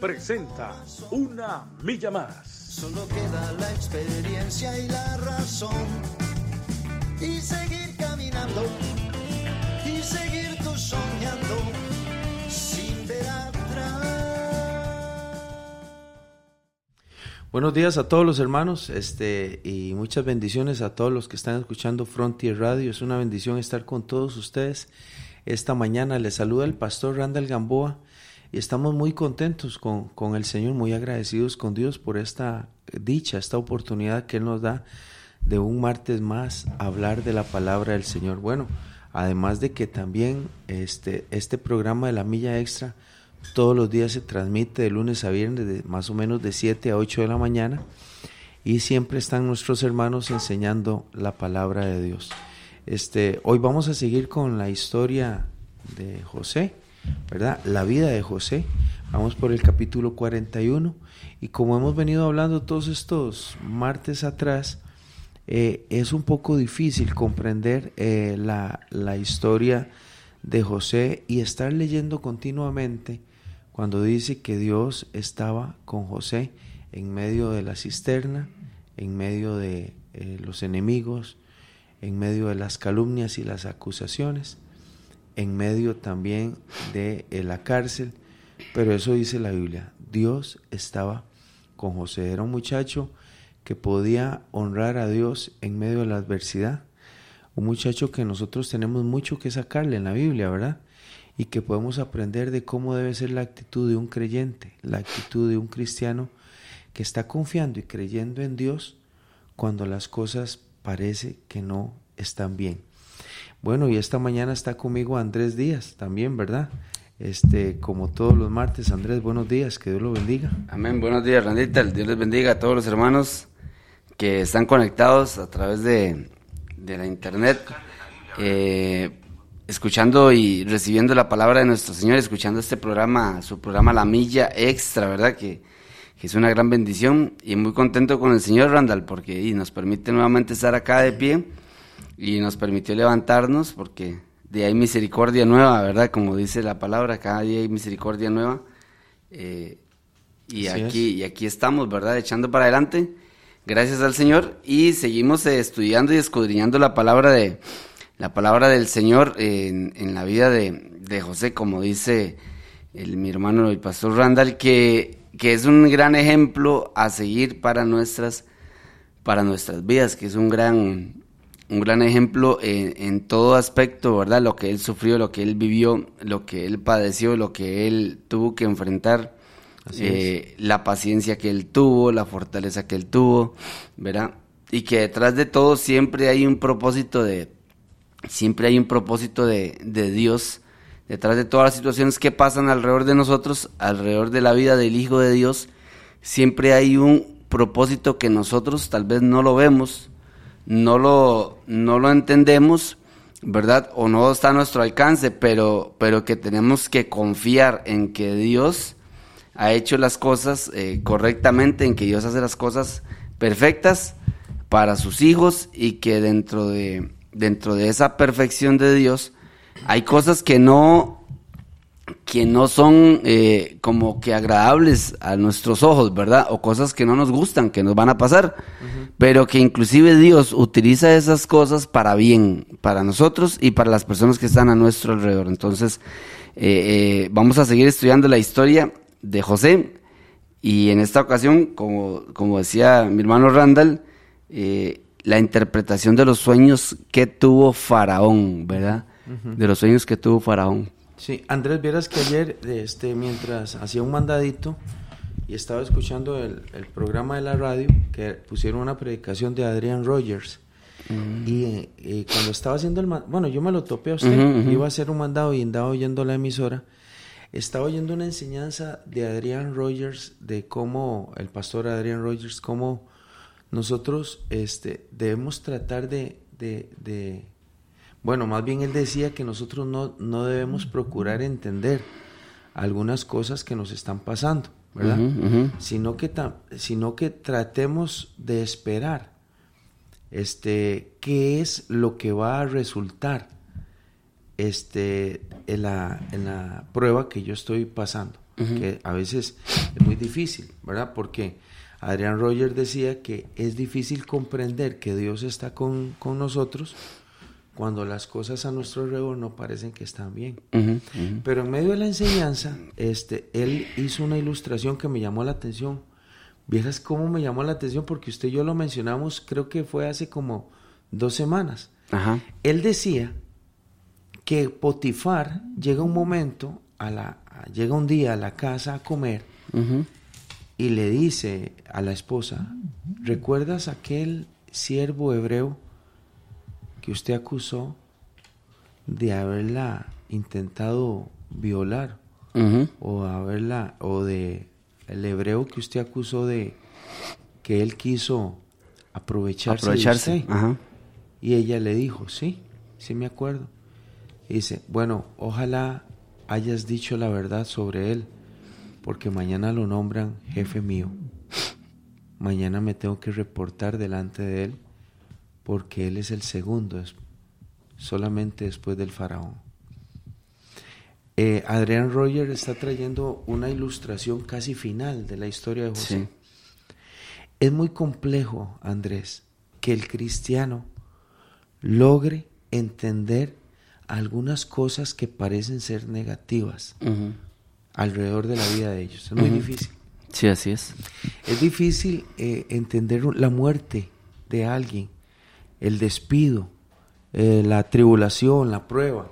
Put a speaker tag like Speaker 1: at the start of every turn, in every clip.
Speaker 1: presenta Una Milla Más.
Speaker 2: Solo queda la experiencia y la razón. Y seguir caminando, y seguir tú soñando, sin ver atrás.
Speaker 3: Buenos días a todos los hermanos este, y muchas bendiciones a todos los que están escuchando Frontier Radio. Es una bendición estar con todos ustedes esta mañana. Les saluda el pastor Randall Gamboa estamos muy contentos con, con, el Señor, muy agradecidos con Dios por esta dicha, esta oportunidad que Él nos da de un martes más hablar de la palabra del Señor. Bueno, además de que también este, este programa de la milla extra todos los días se transmite de lunes a viernes, de más o menos de 7 a 8 de la mañana, y siempre están nuestros hermanos enseñando la palabra de Dios. Este, hoy vamos a seguir con la historia de José, ¿verdad? La vida de José. Vamos por el capítulo 41 y como hemos venido hablando todos estos martes atrás, eh, es un poco difícil comprender eh, la, la historia de José y estar leyendo continuamente cuando dice que Dios estaba con José en medio de la cisterna, en medio de eh, los enemigos, en medio de las calumnias y las acusaciones, en medio también de eh, la cárcel, pero eso dice la Biblia, Dios estaba con José, era un muchacho que podía honrar a Dios en medio de la adversidad, un muchacho que nosotros tenemos mucho que sacarle en la Biblia, ¿verdad? Y que podemos aprender de cómo debe ser la actitud de un creyente, la actitud de un cristiano que está confiando y creyendo en Dios cuando las cosas parece que no están bien. Bueno, y esta mañana está conmigo Andrés Díaz también, ¿verdad? Este, como todos los martes, Andrés, buenos días, que Dios lo bendiga.
Speaker 4: Amén, buenos días, Randita, Dios les bendiga a todos los hermanos que están conectados a través de, de la internet, eh, escuchando y recibiendo la palabra de nuestro Señor, escuchando este programa, su programa La Milla Extra, ¿verdad? Que, que es una gran bendición y muy contento con el Señor Randall porque y nos permite nuevamente estar acá de pie y nos permitió levantarnos porque de ahí misericordia nueva, ¿verdad? Como dice la palabra, cada día hay misericordia nueva. Eh, y, aquí, y aquí estamos, ¿verdad? Echando para adelante gracias al Señor y seguimos eh, estudiando y escudriñando la palabra de la palabra del Señor en, en la vida de, de, José, como dice el, mi hermano el pastor Randall, que, que, es un gran ejemplo a seguir para nuestras, para nuestras vidas, que es un gran, un gran ejemplo en, en todo aspecto, ¿verdad? Lo que él sufrió, lo que él vivió, lo que él padeció, lo que él tuvo que enfrentar. Eh, la paciencia que él tuvo, la fortaleza que él tuvo, ¿verdad? Y que detrás de todo siempre hay un propósito de, siempre hay un propósito de, de Dios, detrás de todas las situaciones que pasan alrededor de nosotros, alrededor de la vida del Hijo de Dios, siempre hay un propósito que nosotros tal vez no lo vemos, no lo, no lo entendemos, ¿verdad? O no está a nuestro alcance, pero, pero que tenemos que confiar en que Dios ha hecho las cosas eh, correctamente, en que Dios hace las cosas perfectas para sus hijos y que dentro de, dentro de esa perfección de Dios hay cosas que no que no son eh, como que agradables a nuestros ojos, ¿verdad? O cosas que no nos gustan, que nos van a pasar, uh -huh. pero que inclusive Dios utiliza esas cosas para bien, para nosotros y para las personas que están a nuestro alrededor. Entonces, eh, eh, vamos a seguir estudiando la historia de José. Y en esta ocasión, como, como decía mi hermano Randall, eh, la interpretación de los sueños que tuvo Faraón, ¿verdad? Uh -huh. De los sueños que tuvo Faraón.
Speaker 3: Sí, Andrés, vieras que ayer, este, mientras hacía un mandadito y estaba escuchando el, el programa de la radio, que pusieron una predicación de Adrian Rogers. Mm. Y, y, cuando estaba haciendo el bueno, yo me lo topé a usted, uh -huh, uh -huh. iba a hacer un mandado y andaba oyendo la emisora estaba oyendo una enseñanza de Adrián Rogers, de cómo, el pastor Adrián Rogers, cómo nosotros este, debemos tratar de, de, bueno, más bien él decía que nosotros no, no debemos procurar entender algunas cosas que nos están pasando, ¿verdad? Sino, que sino que tratemos de esperar este, qué es lo que va a resultar este, en, la, en la prueba que yo estoy pasando, que a veces es muy difícil, ¿verdad? Porque Adrián Roger decía que es difícil comprender que Dios está con, con nosotros cuando las cosas a nuestro alrededor no parecen que están bien. Pero en medio de la enseñanza, este, él hizo una ilustración que me llamó la atención. Vieras cómo me llamó la atención porque usted y yo lo mencionamos, creo que fue hace como dos semanas. Él decía que Potifar llega un momento, a la, llega un día a la casa a comer y le dice a la esposa, ¿recuerdas aquel siervo hebreo que usted acusó de haberla intentado violar o haberla o de el hebreo que usted acusó de que él quiso aprovecharse,
Speaker 4: aprovecharse.
Speaker 3: y ella le dijo sí sí me acuerdo Dice, bueno, ojalá hayas dicho la verdad sobre él, porque mañana lo nombran jefe mío. Mañana me tengo que reportar delante de él, porque él es el segundo, solamente después del faraón. Eh, Adrián Roger está trayendo una ilustración casi final de la historia de José. Es muy complejo, Andrés, que el cristiano logre entender algunas cosas que parecen ser negativas alrededor de la vida de ellos. Es muy difícil.
Speaker 4: Sí, así es.
Speaker 3: Es difícil eh, entender la muerte de alguien, el despido, eh, la tribulación, la prueba,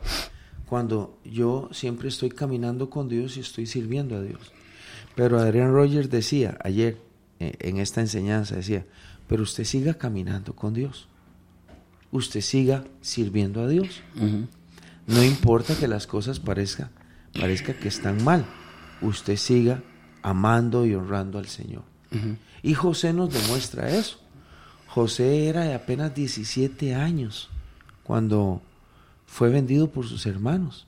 Speaker 3: cuando yo siempre estoy caminando con Dios y estoy sirviendo a Dios. Pero Adrián Rogers decía ayer eh, en esta enseñanza, decía, pero usted siga caminando con Dios. Usted siga sirviendo a Dios. No importa que las cosas parezca, parezca que están mal. Usted siga amando y honrando al Señor. Y José nos demuestra eso. José era de apenas 17 años cuando fue vendido por sus hermanos.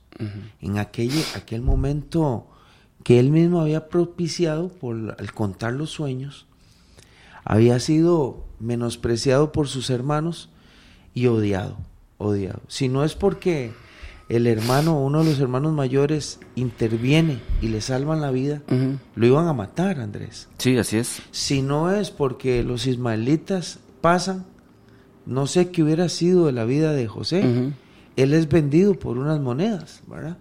Speaker 3: En aquel, aquel momento que él mismo había propiciado por al contar los sueños, había sido menospreciado por sus hermanos y odiado, odiado. Si no es porque el hermano, uno de los hermanos mayores, interviene y le salvan la vida, lo iban a matar, Andrés.
Speaker 4: Sí, así es.
Speaker 3: Si no es porque los ismaelitas pasan, no sé qué hubiera sido de la vida de José. Él es vendido por unas monedas, ¿verdad?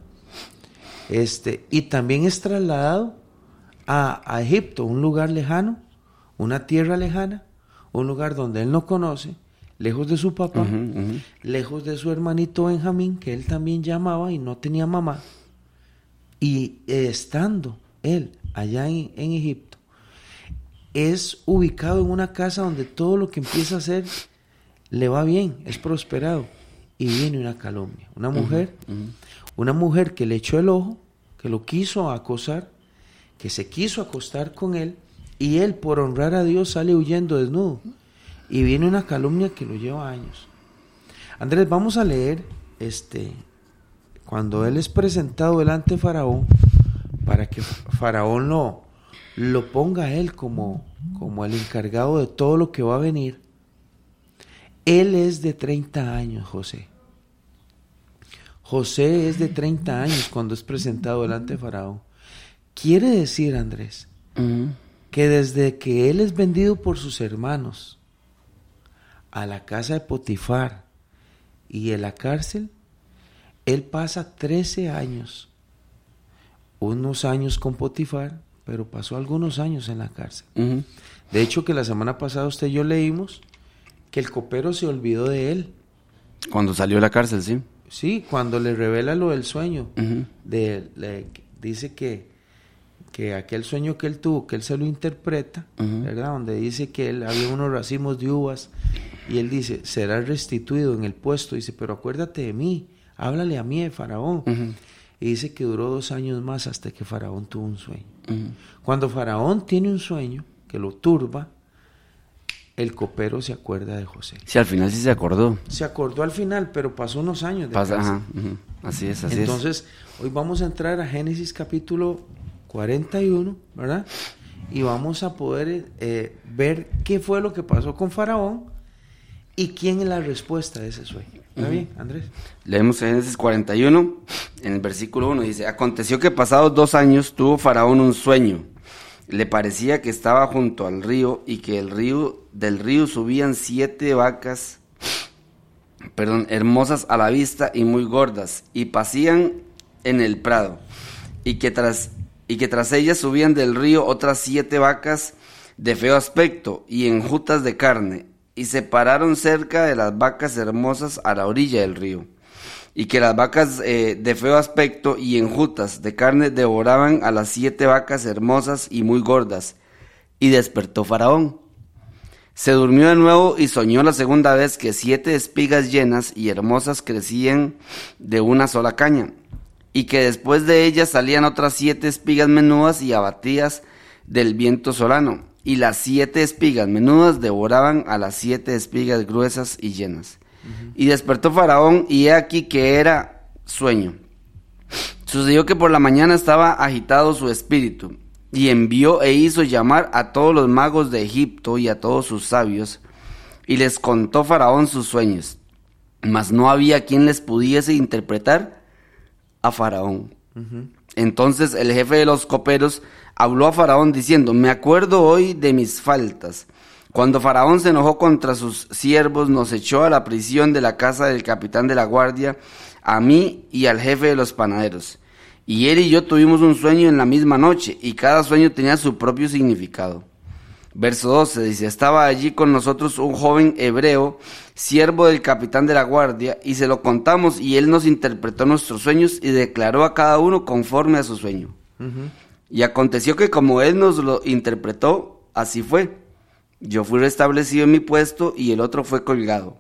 Speaker 3: Este, y también es trasladado a, a Egipto, un lugar lejano, una tierra lejana, un lugar donde él no conoce, lejos de su papá, lejos de su hermanito Benjamín, que él también llamaba y no tenía mamá. Y estando él allá en, Egipto, es ubicado en una casa donde todo lo que empieza a hacer le va bien, es prosperado. Y viene una calumnia, una mujer, una mujer que le echó el ojo, que lo quiso acosar, que se quiso acostar con él, y él por honrar a Dios sale huyendo desnudo y viene una calumnia que lo lleva años. Andrés, vamos a leer este cuando él es presentado delante de Faraón para que Faraón lo, lo ponga a él como, como el encargado de todo lo que va a venir. Él es de 30 años, José. José es de 30 años cuando es presentado delante de Faraón. Quiere decir, Andrés, que desde que él es vendido por sus hermanos, a la casa de Potifar y en la cárcel, él pasa 13 años, unos años con Potifar, pero pasó algunos años en la cárcel. De hecho, que la semana pasada usted y yo leímos que el copero se olvidó de él.
Speaker 4: Cuando salió de la cárcel, sí.
Speaker 3: Sí, cuando le revela lo del sueño. de, dice que que aquel sueño que él tuvo, que él se lo interpreta, ¿verdad? Donde dice que él había unos racimos de uvas y él dice, será restituido en el puesto, dice, pero acuérdate de mí, háblale a mí de Faraón. Y dice que duró dos años más hasta que Faraón tuvo un sueño. Cuando Faraón tiene un sueño que lo turba, el copero se acuerda de José.
Speaker 4: Sí, al final sí se acordó.
Speaker 3: Se acordó al final, pero pasó unos años.
Speaker 4: Pasa, ajá, Así es, así
Speaker 3: Entonces, hoy vamos a entrar a Génesis capítulo 41, ¿verdad? Y vamos a poder eh, ver qué fue lo que pasó con Faraón y quién es la respuesta de ese sueño. ¿Está bien, Andrés?
Speaker 4: Leemos Génesis 41, en el versículo 1, dice, aconteció que pasados dos años tuvo Faraón un sueño. Le parecía que estaba junto al río y que el río del río subían siete vacas, perdón, hermosas a la vista y muy gordas, y pasían en el prado, y que tras y que tras ellas subían del río otras siete vacas de feo aspecto y enjutas de carne, y se pararon cerca de las vacas hermosas a la orilla del río y que las vacas eh, de feo aspecto y enjutas de carne devoraban a las siete vacas hermosas y muy gordas. Y despertó Faraón. Se durmió de nuevo y soñó la segunda vez que siete espigas llenas y hermosas crecían de una sola caña, y que después de ellas salían otras siete espigas menudas y abatidas del viento solano, y las siete espigas menudas devoraban a las siete espigas gruesas y llenas. Y despertó Faraón y he aquí que era sueño. Sucedió que por la mañana estaba agitado su espíritu y envió e hizo llamar a todos los magos de Egipto y a todos sus sabios y les contó Faraón sus sueños. Mas no había quien les pudiese interpretar a Faraón. Entonces el jefe de los coperos habló a Faraón diciendo, me acuerdo hoy de mis faltas cuando Faraón se enojó contra sus siervos, nos echó a la prisión de la casa del capitán de la guardia, a mí y al jefe de los panaderos. Y él y yo tuvimos un sueño en la misma noche, y cada sueño tenía su propio significado. Verso 12 dice, estaba allí con nosotros un joven hebreo, siervo del capitán de la guardia, y se lo contamos, y él nos interpretó nuestros sueños y declaró a cada uno conforme a su sueño. Y aconteció que como él nos lo interpretó, así fue. Yo fui restablecido en mi puesto y el otro fue colgado.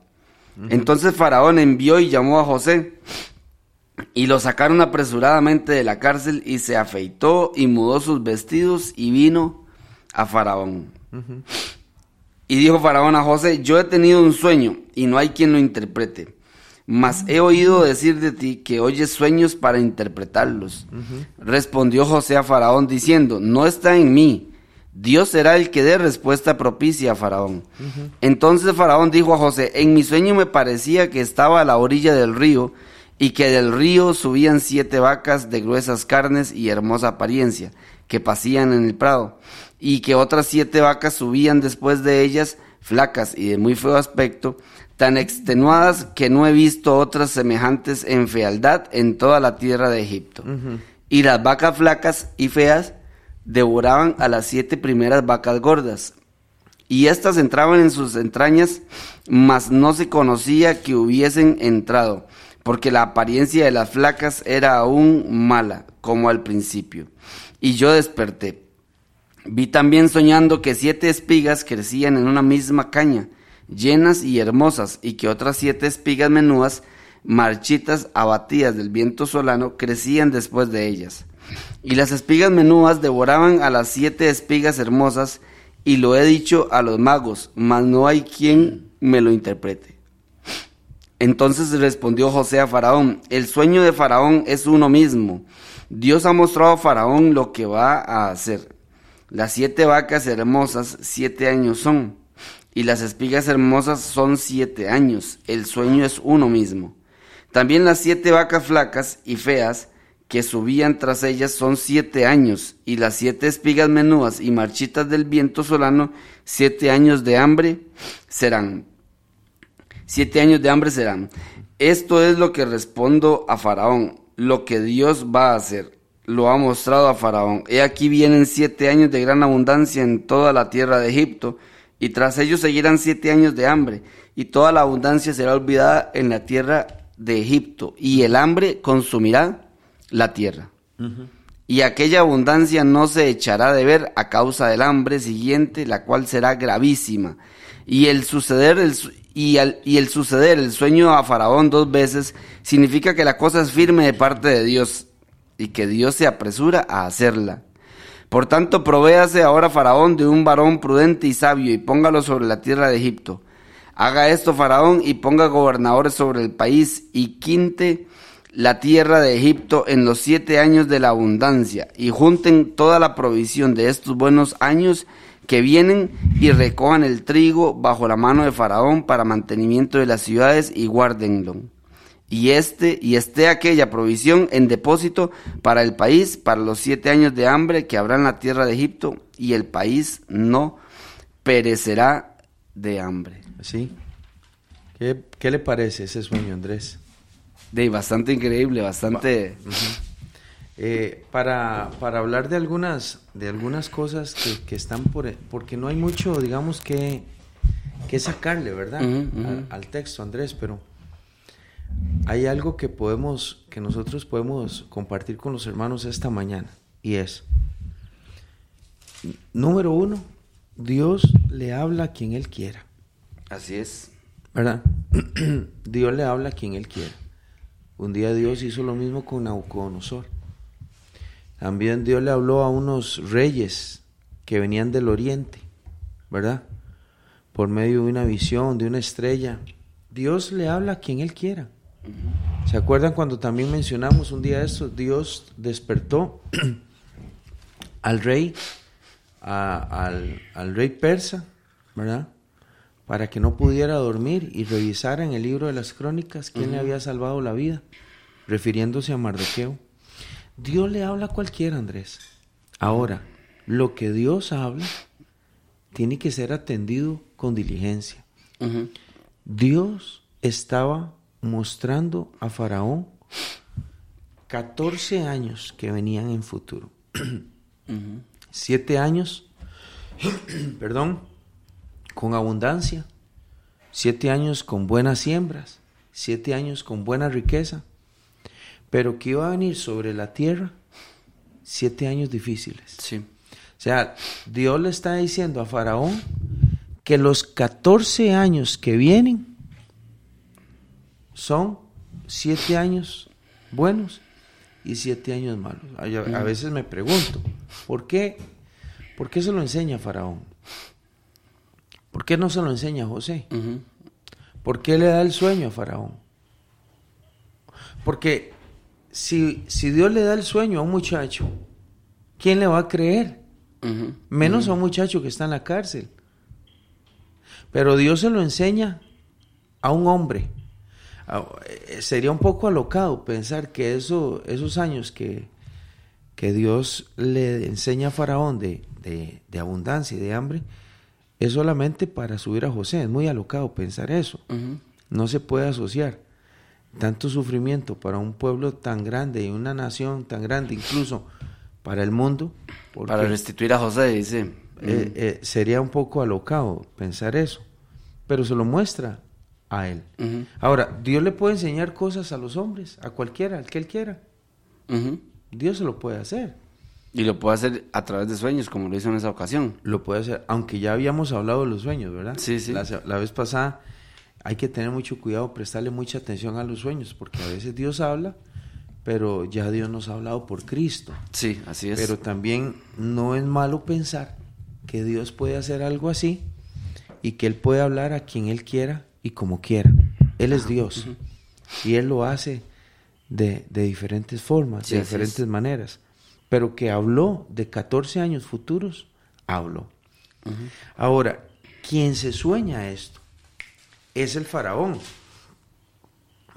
Speaker 4: Entonces Faraón envió y llamó a José y lo sacaron apresuradamente de la cárcel y se afeitó y mudó sus vestidos y vino a Faraón. Y dijo Faraón a José, yo he tenido un sueño y no hay quien lo interprete. Mas he oído decir de ti que oyes sueños para interpretarlos. Respondió José a Faraón diciendo, no está en mí Dios será el que dé respuesta propicia a Faraón. Entonces Faraón dijo a José, en mi sueño me parecía que estaba a la orilla del río y que del río subían siete vacas de gruesas carnes y hermosa apariencia, que pasían en el prado, y que otras siete vacas subían después de ellas, flacas y de muy feo aspecto, tan extenuadas que no he visto otras semejantes en fealdad en toda la tierra de Egipto. Y las vacas flacas y feas devoraban a las siete primeras vacas gordas, y éstas entraban en sus entrañas, mas no se conocía que hubiesen entrado, porque la apariencia de las flacas era aún mala, como al principio. Y yo desperté. Vi también soñando que siete espigas crecían en una misma caña, llenas y hermosas, y que otras siete espigas menudas, marchitas, abatidas del viento solano, crecían después de ellas. Y las espigas menudas devoraban a las siete espigas hermosas, y lo he dicho a los magos, mas no hay quien me lo interprete. Entonces respondió José a Faraón, el sueño de Faraón es uno mismo. Dios ha mostrado a Faraón lo que va a hacer. Las siete vacas hermosas siete años son, y las espigas hermosas son siete años. El sueño es uno mismo. También las siete vacas flacas y feas que subían tras ellas son siete años, y las siete espigas menudas y marchitas del viento solano, siete años de hambre serán. Siete años de hambre serán. Esto es lo que respondo a Faraón, lo que Dios va a hacer. Lo ha mostrado a Faraón. He aquí vienen siete años de gran abundancia en toda la tierra de Egipto, y tras ellos seguirán siete años de hambre, y toda la abundancia será olvidada en la tierra de Egipto, y el hambre consumirá la tierra. Y aquella abundancia no se echará de ver a causa del hambre siguiente, la cual será gravísima. Y el suceder el, y, el suceder el sueño a Faraón dos veces significa que la cosa es firme de parte de Dios. y que Dios se apresura a hacerla. Por tanto, provéase ahora Faraón de un varón prudente y sabio y póngalo sobre la tierra de Egipto. Haga esto Faraón y ponga gobernadores sobre el país y quinte la tierra de Egipto en los siete años de la abundancia y junten toda la provisión de estos buenos años que vienen y recojan el trigo bajo la mano de Faraón para mantenimiento de las ciudades y guárdenlo y este y esté aquella provisión en depósito para el país para los siete años de hambre que habrá en la tierra de Egipto y el país no perecerá de hambre.
Speaker 3: Sí. ¿Qué, qué le parece ese sueño, Andrés?
Speaker 4: De bastante increíble, bastante.
Speaker 3: Eh, para, para hablar de algunas de algunas cosas que, que están por porque no hay mucho, digamos que que sacarle, ¿verdad? Al texto, Andrés, pero hay algo que podemos, que nosotros podemos compartir con los hermanos esta mañana, y es, número uno, Dios le habla a quien Él quiera,
Speaker 4: Así es.
Speaker 3: ¿verdad? Dios le habla a quien Él quiera. Un día Dios hizo lo mismo con Nabucodonosor. También Dios le habló a unos reyes que venían del oriente, ¿verdad? Por medio de una visión, de una estrella. Dios le habla a quien Él quiera. ¿Se acuerdan cuando también mencionamos un día esto? Dios despertó al rey, a- al, al rey persa, ¿verdad? Para que no pudiera dormir y revisara en el libro de las crónicas quién le había salvado la vida, refiriéndose a Mardoqueo. Dios le habla a cualquiera, Andrés. Ahora, lo que Dios habla tiene que ser atendido con diligencia. Dios estaba mostrando a Faraón 14 años que venían en futuro. Siete años, perdón, con abundancia. Siete años con buenas siembras. Siete años con buena riqueza. Pero que iba a venir sobre la tierra siete años difíciles.
Speaker 4: Sí.
Speaker 3: O sea, Dios le está diciendo a Faraón que los 14 años que vienen son siete años buenos y siete años malos. A, a veces me pregunto, ¿por qué, ¿por qué se lo enseña Faraón? ¿Por qué no se lo enseña a José? ¿Por qué le da el sueño a Faraón? Porque si, si Dios le da el sueño a un muchacho, ¿quién le va a creer? Menos a un muchacho que está en la cárcel. Pero Dios se lo enseña a un hombre. Eh, Sería un poco alocado pensar que eso, esos años que, que Dios le enseña a Faraón de, de- de abundancia y de hambre es solamente para subir a José. Es muy alocado pensar eso. No se puede asociar tanto sufrimiento para un pueblo tan grande y una nación tan grande, incluso para el mundo.
Speaker 4: Para restituir a José, dice.
Speaker 3: eh, eh, sería un poco alocado pensar eso, pero se lo muestra a él. Ahora, Dios le puede enseñar cosas a los hombres, a cualquiera, al que él quiera. Dios se lo puede hacer.
Speaker 4: Y lo puede hacer a través de sueños, como lo hizo en esa ocasión.
Speaker 3: Lo puede hacer, aunque ya habíamos hablado de los sueños, ¿verdad?
Speaker 4: Sí, sí.
Speaker 3: La vez pasada hay que tener mucho cuidado, prestarle mucha atención a los sueños, porque a veces Dios habla, pero ya Dios nos ha hablado por Cristo.
Speaker 4: Sí, así es.
Speaker 3: Pero también no es malo pensar que Dios puede hacer algo así y que Él puede hablar a quien Él quiera y como quiera. Él es Dios y Él lo hace de, de diferentes formas,
Speaker 4: Sí,
Speaker 3: de diferentes
Speaker 4: es.
Speaker 3: maneras. Pero que habló de 14 años futuros, habló. Ahora, quien se sueña esto es el faraón.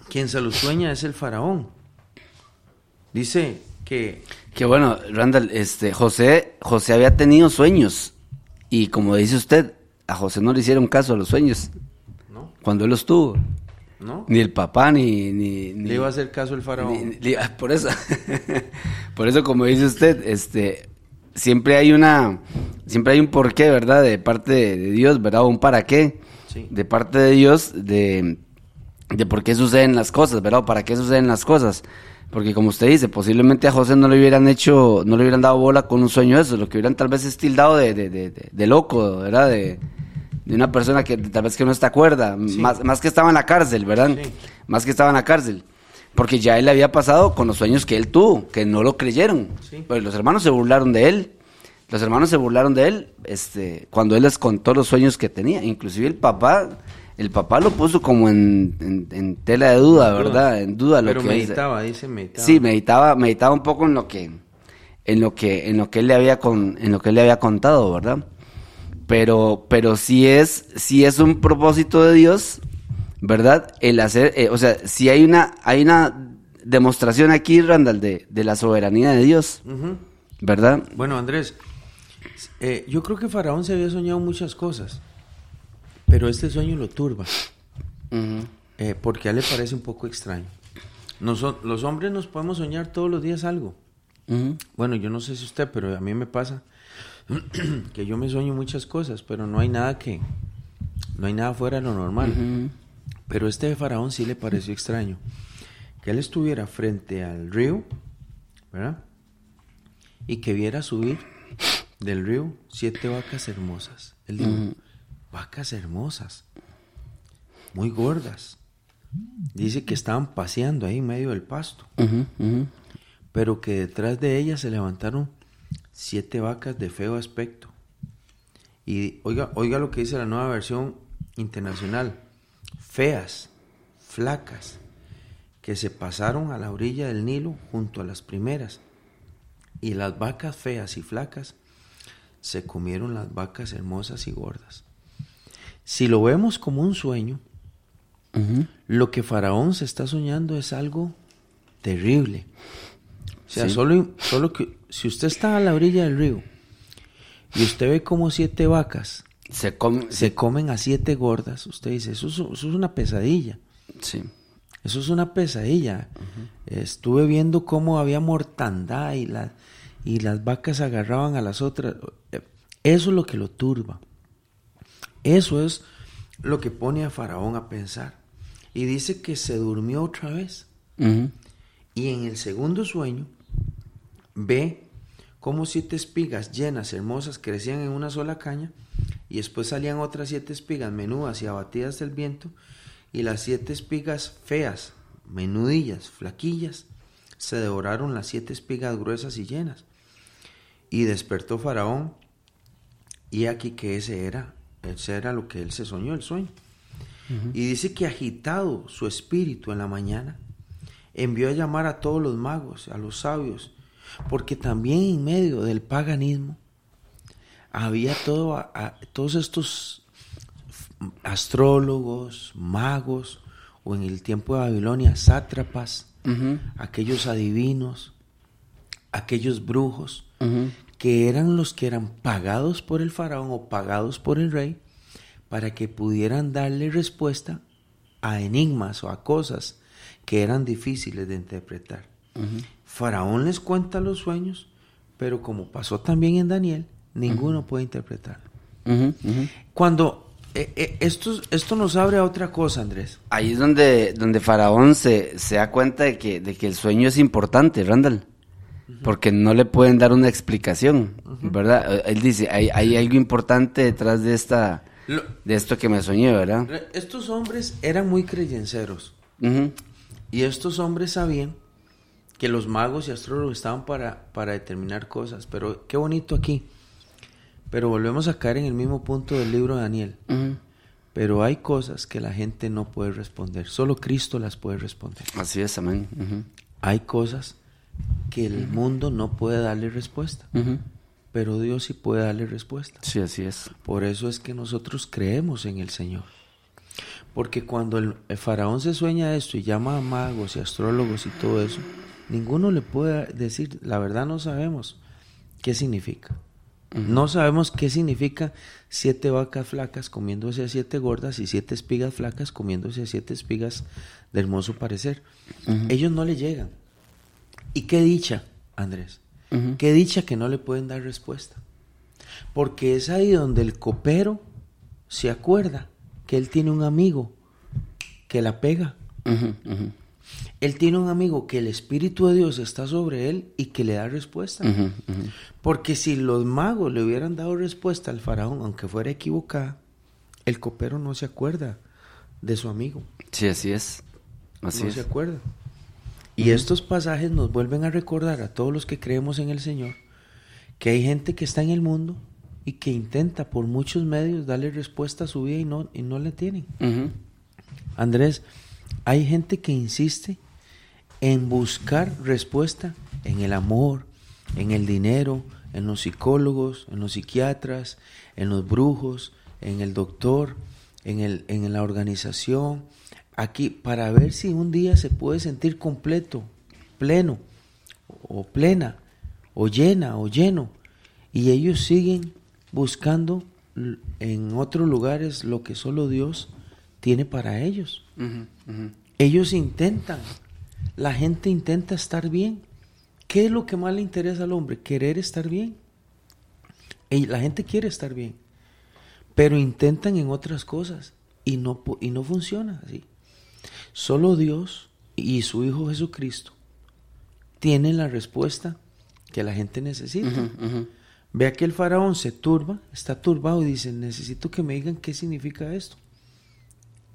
Speaker 3: Quien se lo sueña es el faraón. Dice que
Speaker 4: Que bueno, Randall, este, José, José había tenido sueños. Y como dice usted, a José no le hicieron caso a los sueños.
Speaker 3: ¿no?
Speaker 4: Cuando él los tuvo.
Speaker 3: ¿No?
Speaker 4: Ni el papá, ni... ni, ni-
Speaker 3: Le iba a hacer caso el faraón.
Speaker 4: ni- por eso, por eso como dice usted, este, siempre hay una, siempre hay un porqué, ¿verdad? De parte de, de Dios, ¿verdad? Un para qué.
Speaker 3: Sí.
Speaker 4: De parte de Dios, de, de por qué suceden las cosas, ¿verdad? O para qué suceden las cosas. Porque como usted dice, posiblemente a José no le hubieran hecho, no le hubieran dado bola con un sueño de eso, lo que hubieran tal vez estildado de, de, de, loco, ¿verdad? De, de una persona que tal vez que no está acuerda, más, más que estaba en la cárcel, ¿verdad?
Speaker 3: Sí.
Speaker 4: Más que estaba en la cárcel. Porque ya él había pasado con los sueños que él tuvo, que no lo creyeron.
Speaker 3: Sí.
Speaker 4: Pues los hermanos se burlaron de él. Los hermanos se burlaron de él este, cuando él les contó los sueños que tenía. Inclusive el papá, el papá lo puso como en, en- en tela de duda, ¿verdad? En duda lo
Speaker 3: Pero
Speaker 4: que
Speaker 3: meditaba, dice meditaba.
Speaker 4: Sí, meditaba, meditaba un poco en lo que, en lo que, en lo que él le había con, en lo que él le había contado, ¿verdad? Pero, pero sí es, sí es un propósito de Dios, ¿verdad? El hacer, eh, o sea, si hay una, hay una demostración aquí, Randall, de, de la soberanía de Dios. ¿verdad?
Speaker 3: Bueno, Andrés, eh, yo creo que Faraón se había soñado muchas cosas, pero este sueño lo turba, eh, porque a él le parece un poco extraño. Noso- los hombres nos podemos soñar todos los días algo. Bueno, yo no sé si usted, pero a mí me pasa que yo me sueño muchas cosas, pero no hay nada que, no hay nada fuera de lo normal. Pero este faraón sí le pareció extraño. Que él estuviera frente al río, ¿verdad? Y que viera subir del río siete vacas hermosas. Él dijo, vacas hermosas, muy gordas. Dice que estaban paseando ahí en medio del pasto, pero que detrás de ellas se levantaron siete vacas de feo aspecto. Y oiga, oiga lo que dice la nueva versión internacional. Feas, flacas, que se pasaron a la orilla del Nilo junto a las primeras. Y las vacas feas y flacas se comieron las vacas hermosas y gordas. Si lo vemos como un sueño, lo que Faraón se está soñando es algo terrible. O sea,
Speaker 4: Sí.
Speaker 3: solo, solo que si usted está a la orilla del río y usted ve como siete vacas
Speaker 4: Se come,
Speaker 3: se comen a siete gordas, usted dice, eso es, eso es una pesadilla.
Speaker 4: sí.
Speaker 3: Eso es una pesadilla. Estuve viendo cómo había mortandad y, la- y las vacas agarraban a las otras. Eso es lo que lo turba. Eso es lo que pone a Faraón a pensar. Y dice que se durmió otra vez. Y en el segundo sueño ve cómo siete espigas llenas, hermosas, crecían en una sola caña, y después salían otras siete espigas menudas y abatidas del viento, y las siete espigas feas, menudillas, flaquillas, se devoraron las siete espigas gruesas y llenas. Y despertó Faraón, y aquí que ese era, ese era lo que él se soñó, el sueño. Y dice que agitado su espíritu en la mañana, envió a llamar a todos los magos, a los sabios, porque también en medio del paganismo había todo, a- a- todos estos astrólogos, magos, o en el tiempo de Babilonia, sátrapas, aquellos adivinos, aquellos brujos, Que eran los que eran pagados por el faraón o pagados por el rey para que pudieran darle respuesta a enigmas o a cosas que eran difíciles de interpretar. Faraón les cuenta los sueños, pero como pasó también en Daniel, ninguno puede interpretarlo. Cuando eh, eh, esto, esto nos abre a otra cosa, Andrés.
Speaker 4: Ahí es donde, donde Faraón se, se da cuenta de que, de que el sueño es importante, Randall. Porque no le pueden dar una explicación, ¿verdad? Eh, Él dice, hay, hay algo importante detrás de esta
Speaker 3: Lo-
Speaker 4: de esto que me soñé, ¿verdad?
Speaker 3: estos hombres eran muy creyenceros.
Speaker 4: Ujú.
Speaker 3: Y estos hombres sabían que los magos y astrólogos estaban para, para determinar cosas. Pero qué bonito aquí. Pero volvemos a caer en el mismo punto del libro de Daniel.
Speaker 4: Ujú.
Speaker 3: Pero hay cosas que la gente no puede responder. Solo Cristo las puede responder.
Speaker 4: Así es, amén.
Speaker 3: Hay cosas que el mundo no puede darle respuesta. Pero Dios sí puede darle respuesta.
Speaker 4: Sí, así es.
Speaker 3: Por eso es que nosotros creemos en el Señor. Porque cuando el, el faraón se sueña esto y llama a magos y astrólogos y todo eso, ninguno le puede decir, la verdad no sabemos qué significa. No sabemos qué significa siete vacas flacas comiéndose a siete gordas y siete espigas flacas comiéndose a siete espigas de hermoso parecer. Ellos no le llegan. Y qué dicha, Andrés, qué dicha que no le pueden dar respuesta. Porque es ahí donde el copero se acuerda que él tiene un amigo que la pega. Él tiene un amigo que el Espíritu de Dios está sobre él y que le da respuesta. Porque si los magos le hubieran dado respuesta al faraón, aunque fuera equivocada, el copero no se acuerda de su amigo.
Speaker 4: Sí, así es. Así
Speaker 3: no
Speaker 4: es.
Speaker 3: se acuerda. Y estos pasajes nos vuelven a recordar a todos los que creemos en el Señor que hay gente que está en el mundo y que intenta por muchos medios darle respuesta a su vida y no, y no le tienen. Andrés, hay gente que insiste en buscar respuesta en el amor, en el dinero, en los psicólogos, en los psiquiatras, en los brujos, en el doctor, en, el, en la organización, aquí, para ver si un día se puede sentir completo, pleno, o plena, o llena, o lleno. Y ellos siguen buscando en otros lugares lo que solo Dios tiene para ellos. Ellos intentan, la gente intenta estar bien. ¿Qué es lo que más le interesa al hombre? Querer estar bien. La gente quiere estar bien, pero intentan en otras cosas y no, y no funciona así. Solo Dios y su Hijo Jesucristo tienen la respuesta que la gente necesita. Vea que el faraón se turba, está turbado y dice, necesito que me digan qué significa esto.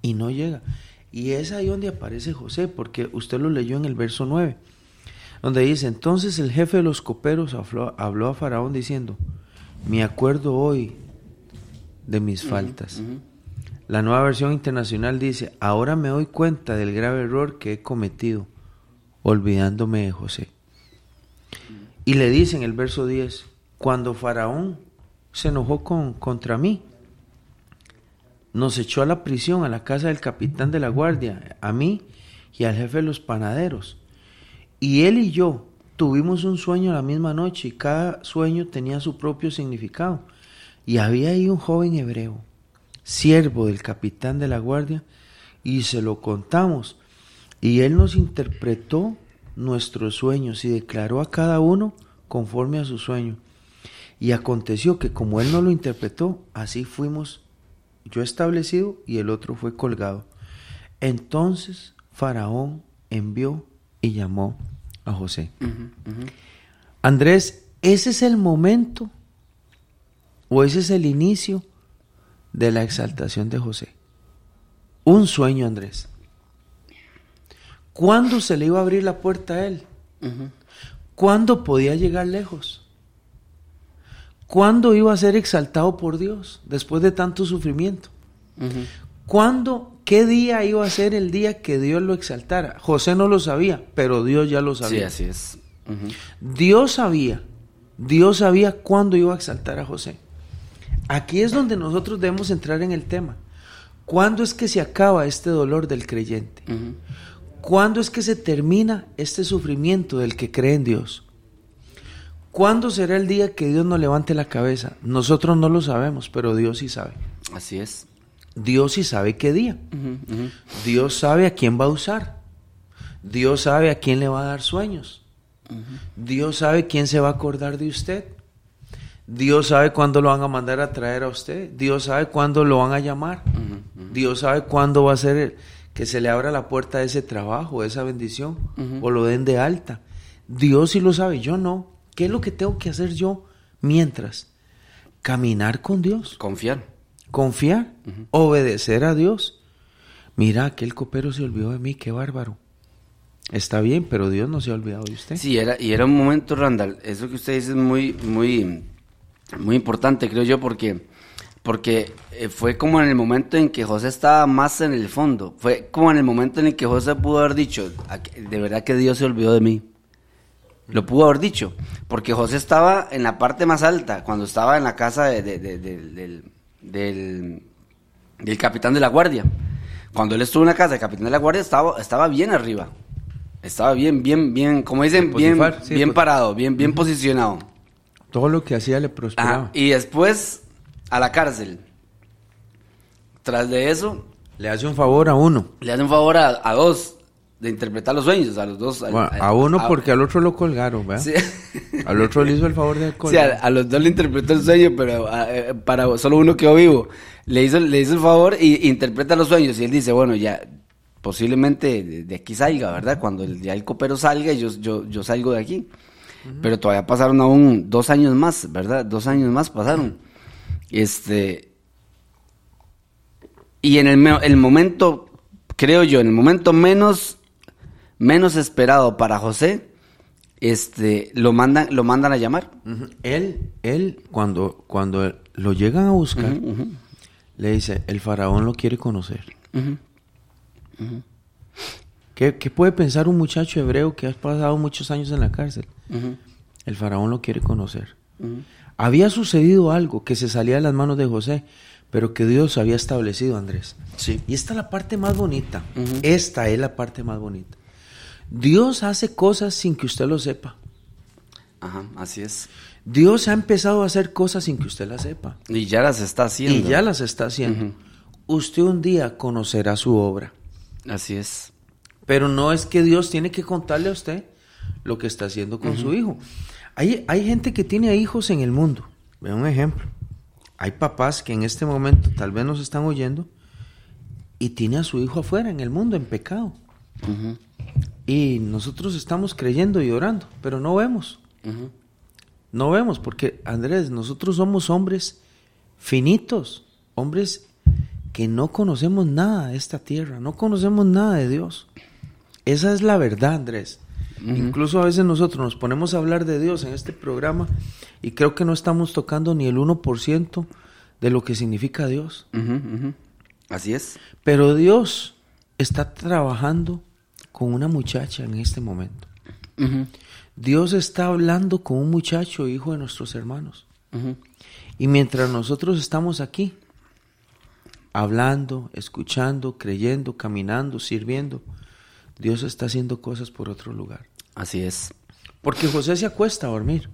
Speaker 3: Y no llega. Y es ahí donde aparece José, porque usted lo leyó en el verso 9, donde dice, entonces el jefe de los coperos habló, a Faraón diciendo, me acuerdo hoy de mis faltas. La nueva versión internacional dice, ahora me doy cuenta del grave error que he cometido, olvidándome de José. Y le dice en el verso 10, cuando Faraón se enojó con, contra mí, nos echó a la prisión, a la casa del capitán de la guardia, a mí y al jefe de los panaderos. Y él y yo tuvimos un sueño la misma noche y cada sueño tenía su propio significado. Y había ahí un joven hebreo, siervo del capitán de la guardia, y se lo contamos. Y él nos interpretó nuestros sueños y declaró a cada uno conforme a su sueño. Y aconteció que como él no lo interpretó, así fuimos yo establecido y el otro fue colgado. Entonces Faraón envió y llamó a José. Andrés, ese es el momento o ese es el inicio de la exaltación de José. Un sueño, Andrés. ¿Cuándo se le iba a abrir la puerta a él? ¿Cuándo podía llegar lejos? ¿Cuándo iba a ser exaltado por Dios después de tanto sufrimiento? ¿Cuándo, qué día iba a ser el día que Dios lo exaltara? José no lo sabía, pero Dios ya lo sabía.
Speaker 4: Sí, así es.
Speaker 3: Dios sabía, Dios sabía cuándo iba a exaltar a José. Aquí es donde nosotros debemos entrar en el tema. ¿Cuándo es que se acaba este dolor del creyente? ¿Cuándo es que se termina este sufrimiento del que cree en Dios? ¿Cuándo será el día que Dios nos levante la cabeza? Nosotros no lo sabemos, pero Dios sí sabe.
Speaker 4: Así es.
Speaker 3: Dios sí sabe qué día. Dios sabe a quién va a usar. Dios sabe a quién le va a dar sueños. Dios sabe quién se va a acordar de usted. Dios sabe cuándo lo van a mandar a traer a usted. Dios sabe cuándo lo van a llamar. Dios sabe cuándo va a ser que se le abra la puerta de ese trabajo, de esa bendición, o lo den de alta. Dios sí lo sabe, yo no. ¿Qué es lo que tengo que hacer yo mientras? Caminar con Dios.
Speaker 4: Confiar.
Speaker 3: Confiar. Obedecer a Dios. Mira, aquel copero se olvidó de mí, qué bárbaro. Está bien, pero Dios no se ha olvidado de usted.
Speaker 4: Sí, era, y era un momento, Randall. Eso que usted dice es muy, muy, muy importante, creo yo, porque, porque eh, fue como en el momento en que José estaba más en el fondo. Fue como en el momento en el que José pudo haber dicho, de verdad que Dios se olvidó de mí. Lo pudo haber dicho, porque José estaba en la parte más alta, cuando estaba en la casa del, del, capitán de la guardia. Cuando él estuvo en la casa del capitán de la guardia, estaba, estaba bien arriba. Estaba bien, bien, bien, como dicen, bien, bien pues. parado, bien, bien posicionado.
Speaker 3: Todo lo que hacía le prosperaba.
Speaker 4: y después a la cárcel. Tras de eso...
Speaker 3: Le hace un favor a uno.
Speaker 4: Le hace un favor a, a dos de interpretar los sueños, a los dos.
Speaker 3: a, uno porque al otro lo colgaron, ¿verdad? Sí. Al otro le hizo el favor de
Speaker 4: colgar. Sí, a, los dos le interpretó el sueño, pero eh, para solo uno quedó vivo. Le hizo, le hizo el favor y interpreta los sueños y él dice, bueno, ya posiblemente de, aquí salga, ¿verdad? Cuando el, ya el copero salga, yo, yo, yo salgo de aquí. Pero todavía pasaron aún dos años más, ¿verdad? Dos años más pasaron. Este... Y en el, el momento, creo yo, en el momento menos menos esperado para José, este, lo mandan, lo mandan a llamar.
Speaker 3: Él, él, cuando, cuando lo llegan a buscar, le dice, el faraón lo quiere conocer. ¿Qué, qué puede pensar un muchacho hebreo que ha pasado muchos años en la cárcel? El faraón lo quiere conocer. Había sucedido algo que se salía de las manos de José, pero que Dios había establecido, Andrés.
Speaker 4: Sí.
Speaker 3: Y esta es la parte más bonita. Esta es la parte más bonita. Dios hace cosas sin que usted lo sepa.
Speaker 4: Ajá, así es.
Speaker 3: Dios ha empezado a hacer cosas sin que usted las sepa.
Speaker 4: Y ya las está haciendo.
Speaker 3: Y ya las está haciendo. Usted un día conocerá su obra.
Speaker 4: Así es.
Speaker 3: Pero no es que Dios tiene que contarle a usted lo que está haciendo con su hijo. Hay, hay gente que tiene hijos en el mundo. Vea un ejemplo. Hay papás que en este momento tal vez nos están oyendo y tiene a su hijo afuera en el mundo en pecado. Y nosotros estamos creyendo y orando, pero no vemos. No vemos porque, Andrés, nosotros somos hombres finitos, hombres que no conocemos nada de esta tierra, no conocemos nada de Dios. Esa es la verdad, Andrés. Incluso a veces nosotros nos ponemos a hablar de Dios en este programa y creo que no estamos tocando ni el 1% de lo que significa Dios.
Speaker 4: Así es.
Speaker 3: Pero Dios está trabajando con una muchacha en este momento. Dios está hablando con un muchacho, hijo de nuestros hermanos. Y mientras nosotros estamos aquí, hablando, escuchando, creyendo, caminando, sirviendo, Dios está haciendo cosas por otro lugar.
Speaker 4: Así es.
Speaker 3: Porque José se acuesta a dormir.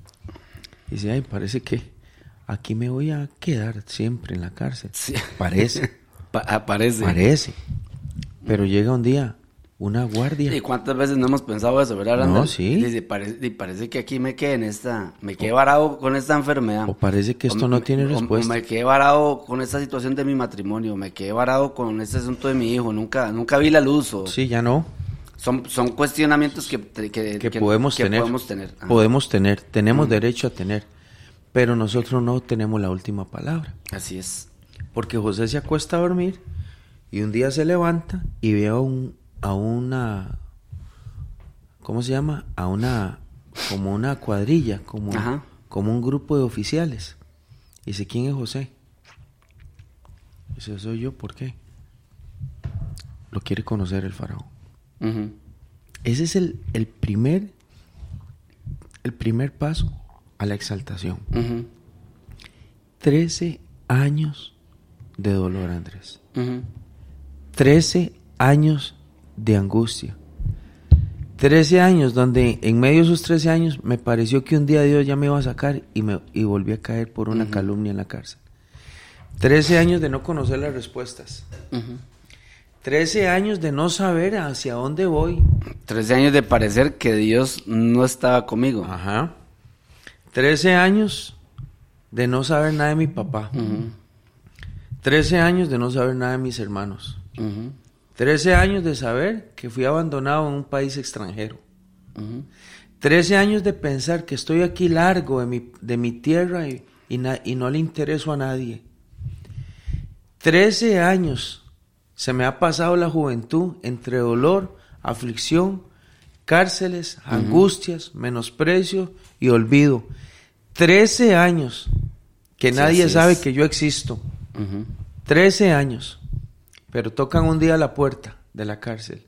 Speaker 3: Y dice, ay, parece que aquí me voy a quedar siempre en la cárcel.
Speaker 4: Sí.
Speaker 3: Parece,
Speaker 4: Pa- aparece.
Speaker 3: parece. Pero llega un día una guardia.
Speaker 4: ¿Y cuántas veces no hemos pensado eso, verdad,
Speaker 3: No,
Speaker 4: Randall?
Speaker 3: sí.
Speaker 4: Dice, parece, y parece que aquí me quedé en esta, me quedé varado con esta enfermedad.
Speaker 3: O parece que esto
Speaker 4: O
Speaker 3: no
Speaker 4: me-
Speaker 3: tiene
Speaker 4: o- o
Speaker 3: respuesta.
Speaker 4: me quedé varado con esta situación de mi matrimonio, me quedé varado con este asunto de mi hijo, nunca, nunca vi la luz. o-
Speaker 3: Sí, ya no.
Speaker 4: Son, son cuestionamientos que, que,
Speaker 3: que, podemos
Speaker 4: que
Speaker 3: tener.
Speaker 4: podemos tener. Ajá.
Speaker 3: Podemos tener, tenemos derecho a tener, pero nosotros no tenemos la última palabra.
Speaker 4: Así es.
Speaker 3: Porque José se acuesta a dormir y un día se levanta y ve a, un, a una, ¿cómo se llama? A una, como una cuadrilla, como,
Speaker 4: Ajá.
Speaker 3: como un grupo de oficiales. Y dice, ¿quién es José? Dice, soy yo, ¿por qué? Lo quiere conocer el faraón. Ese es el, el, primer, el primer paso a la exaltación.
Speaker 4: Uh
Speaker 3: -huh. 13 años de dolor, Andrés.
Speaker 4: Uh
Speaker 3: -huh. 13 años de angustia. 13 años donde en medio de esos 13 años me pareció que un día Dios ya me iba a sacar y, me, y volví a caer por una calumnia en la cárcel. 13 años de no conocer las respuestas. 13 años de no saber hacia dónde voy.
Speaker 4: 13 años de parecer que Dios no estaba conmigo.
Speaker 3: Ajá. 13 años de no saber nada de mi papá. Uh 13 años de no saber nada de mis hermanos.
Speaker 4: Uh
Speaker 3: 13 años de saber que fui abandonado en un país extranjero.
Speaker 4: Uh
Speaker 3: 13 años de pensar que estoy aquí largo de mi, de mi tierra y, y, y no le intereso a nadie. 13 años se me ha pasado la juventud entre dolor, aflicción, cárceles, angustias, menosprecio y olvido. 13 años que nadie sabe
Speaker 4: es.
Speaker 3: que yo existo. 13 años. Pero tocan un día la puerta de la cárcel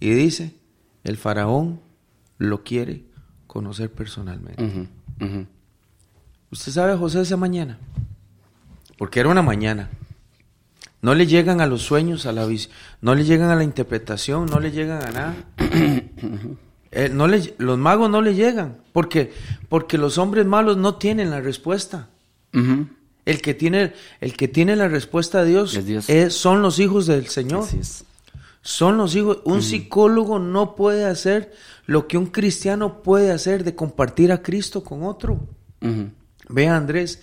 Speaker 3: y dice, el faraón lo quiere conocer personalmente. ¿Usted sabe a José esa mañana? Porque era una mañana. No le llegan a los sueños, a la vis- no le llegan a la interpretación, no le llegan a nada. Eh, no le- los magos no le llegan, porque porque los hombres malos no tienen la respuesta. El que tiene el que tiene la respuesta a Dios,
Speaker 4: Es Dios.
Speaker 3: es- son los hijos del Señor.
Speaker 4: Así es.
Speaker 3: Son los hijos. Un psicólogo no puede hacer lo que un cristiano puede hacer de compartir a Cristo con otro. Vea Andrés,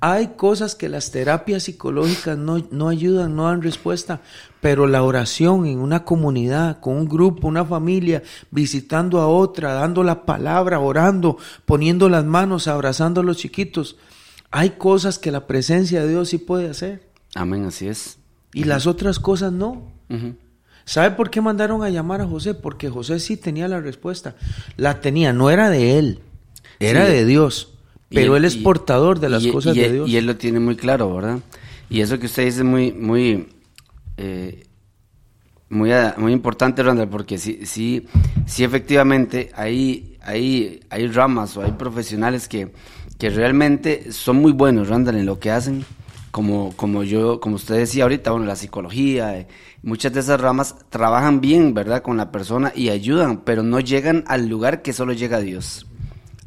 Speaker 3: hay cosas que las terapias psicológicas no, no ayudan, no dan respuesta, pero la oración en una comunidad, con un grupo, una familia, visitando a otra, dando la palabra, orando, poniendo las manos, abrazando a los chiquitos, hay cosas que la presencia de Dios sí puede hacer
Speaker 4: Amén, así es.
Speaker 3: y las otras cosas no. ¿Sabe por qué mandaron a llamar a José? Porque José sí tenía la respuesta. La tenía, no era de él, era
Speaker 4: Sí.
Speaker 3: de Dios.
Speaker 4: Y
Speaker 3: Pero él,
Speaker 4: y-
Speaker 3: es portador de las
Speaker 4: y-
Speaker 3: cosas
Speaker 4: y
Speaker 3: de Dios.
Speaker 4: Y él lo tiene muy claro, ¿verdad? Y eso que usted dice es muy, muy, eh, muy, a- muy importante, Randall, porque sí, sí, sí efectivamente hay, hay, hay ramas o hay profesionales que, que realmente son muy buenos, Randall, en lo que hacen. Como, como yo, como usted decía ahorita, bueno, la psicología, eh, muchas de esas ramas trabajan bien, ¿verdad? Con la persona y ayudan, pero no llegan al lugar que solo llega Dios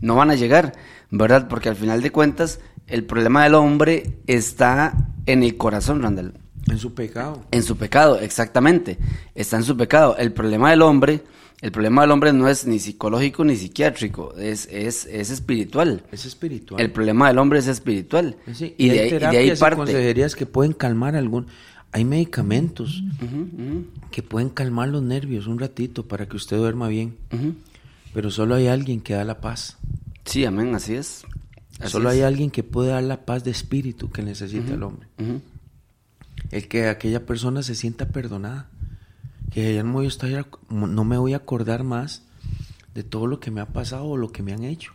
Speaker 4: no van a llegar, ¿verdad? Porque al final de cuentas, el problema del hombre está en el corazón, Randall.
Speaker 3: En su pecado.
Speaker 4: En su pecado, exactamente. Está en su pecado. El problema del hombre, el problema del hombre no es ni psicológico ni psiquiátrico, es, es, es espiritual.
Speaker 3: Es espiritual.
Speaker 4: El problema del hombre es espiritual.
Speaker 3: Sí,
Speaker 4: y,
Speaker 3: y,
Speaker 4: de,
Speaker 3: hay
Speaker 4: y de
Speaker 3: y consejerías que pueden calmar algún... Hay medicamentos que pueden calmar los nervios un ratito para que usted duerma bien. Pero solo hay alguien que da la paz.
Speaker 4: Sí, amén, así es. Así
Speaker 3: solo
Speaker 4: es.
Speaker 3: hay alguien que puede dar la paz de espíritu que necesita el hombre. El que aquella persona se sienta perdonada. Que ya no, estoy a- no me voy a acordar más de todo lo que me ha pasado o lo que me han hecho.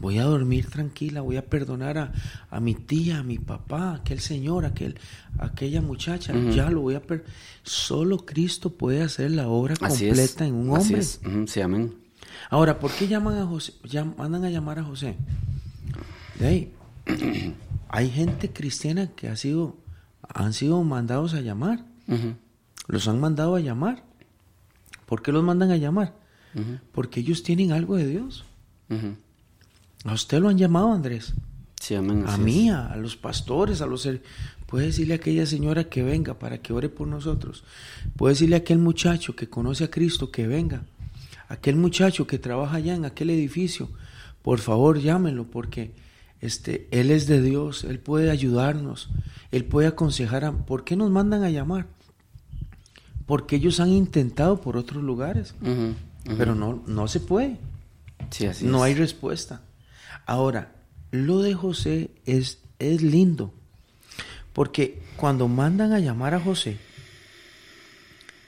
Speaker 3: Voy a dormir tranquila, voy a perdonar a, a mi tía, a mi papá, a aquel señor, a aquel, a aquella muchacha. Ya lo voy a perdonar. Solo Cristo puede hacer la obra
Speaker 4: Así es.
Speaker 3: completa en un
Speaker 4: Así
Speaker 3: hombre.
Speaker 4: es. Ujú, Sí, amén.
Speaker 3: Ahora, ¿por qué llaman a José? Llam- mandan a llamar a José. De ahí, hay gente cristiana que ha sido, han sido mandados a llamar. Los han mandado a llamar. ¿Por qué los mandan a llamar? Porque ellos tienen algo de Dios. A usted lo han llamado, Andrés.
Speaker 4: Sí, amén.
Speaker 3: A mí,
Speaker 4: es.
Speaker 3: a, los pastores, a los... Puede decirle a aquella señora que venga para que ore por nosotros. Puede decirle a aquel muchacho que conoce a Cristo que venga. Aquel muchacho que trabaja allá en aquel edificio. Por favor, llámenlo porque este, Él es de Dios. Él puede ayudarnos. Él puede aconsejar. A, ¿Por qué nos mandan a llamar? Porque ellos han intentado por otros lugares. Pero no, no se puede.
Speaker 4: Sí, así
Speaker 3: no
Speaker 4: es.
Speaker 3: hay respuesta. Ahora, lo de José es, es lindo, porque cuando mandan a llamar a José,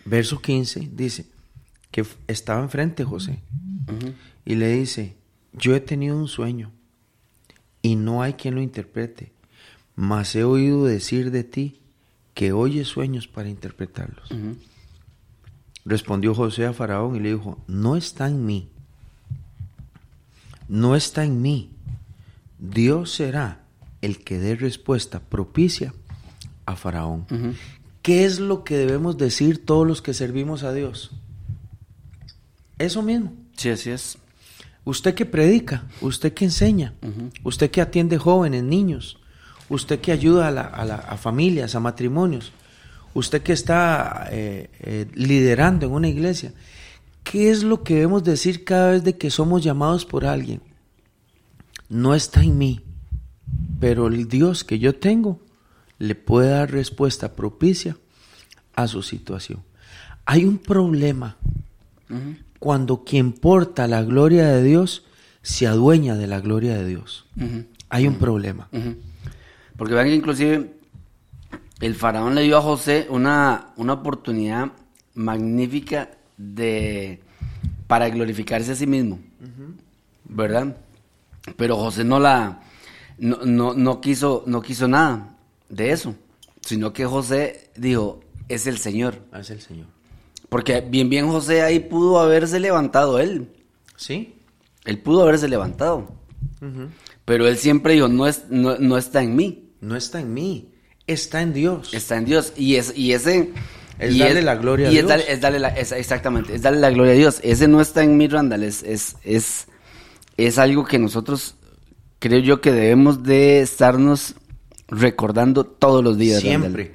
Speaker 3: verso 15 dice que estaba enfrente José y le dice, yo he tenido un sueño y no hay quien lo interprete, mas he oído decir de ti que oyes sueños para interpretarlos. Respondió José a Faraón y le dijo, no está en mí, no está en mí. Dios será el que dé respuesta propicia a Faraón. ¿Qué es lo que debemos decir todos los que servimos a Dios? Eso mismo.
Speaker 4: Sí, así es.
Speaker 3: Usted que predica, usted que enseña, usted que atiende jóvenes, niños, usted que ayuda a, la- a la- a familias, a matrimonios, usted que está eh, eh, liderando en una iglesia, ¿qué es lo que debemos decir cada vez de que somos llamados por alguien? No está en mí, pero el Dios que yo tengo le puede dar respuesta propicia a su situación. Hay un problema cuando quien porta la gloria de Dios se adueña de la gloria de Dios. Hay un problema.
Speaker 4: Porque vean que inclusive el faraón le dio a José una, una oportunidad magnífica de para glorificarse a sí mismo. ¿Verdad? Pero José no la no, no, no quiso no quiso nada de eso, sino que José dijo, es el Señor.
Speaker 3: Es el Señor.
Speaker 4: Porque bien bien José ahí pudo haberse levantado él.
Speaker 3: ¿Sí?
Speaker 4: Él pudo haberse levantado. Pero él siempre dijo, no, es, no, no está en mí,
Speaker 3: No está en mí, está en Dios.
Speaker 4: está en Dios. Y, es, y ese...
Speaker 3: Es
Speaker 4: y
Speaker 3: darle la gloria a
Speaker 4: es
Speaker 3: Dios.
Speaker 4: darle- es darle la- es- exactamente, es darle la gloria a Dios. Ese no está en mí, Randall, es, es, es, es algo que nosotros creo yo que debemos de estarnos recordando todos los días. Randall.
Speaker 3: Siempre.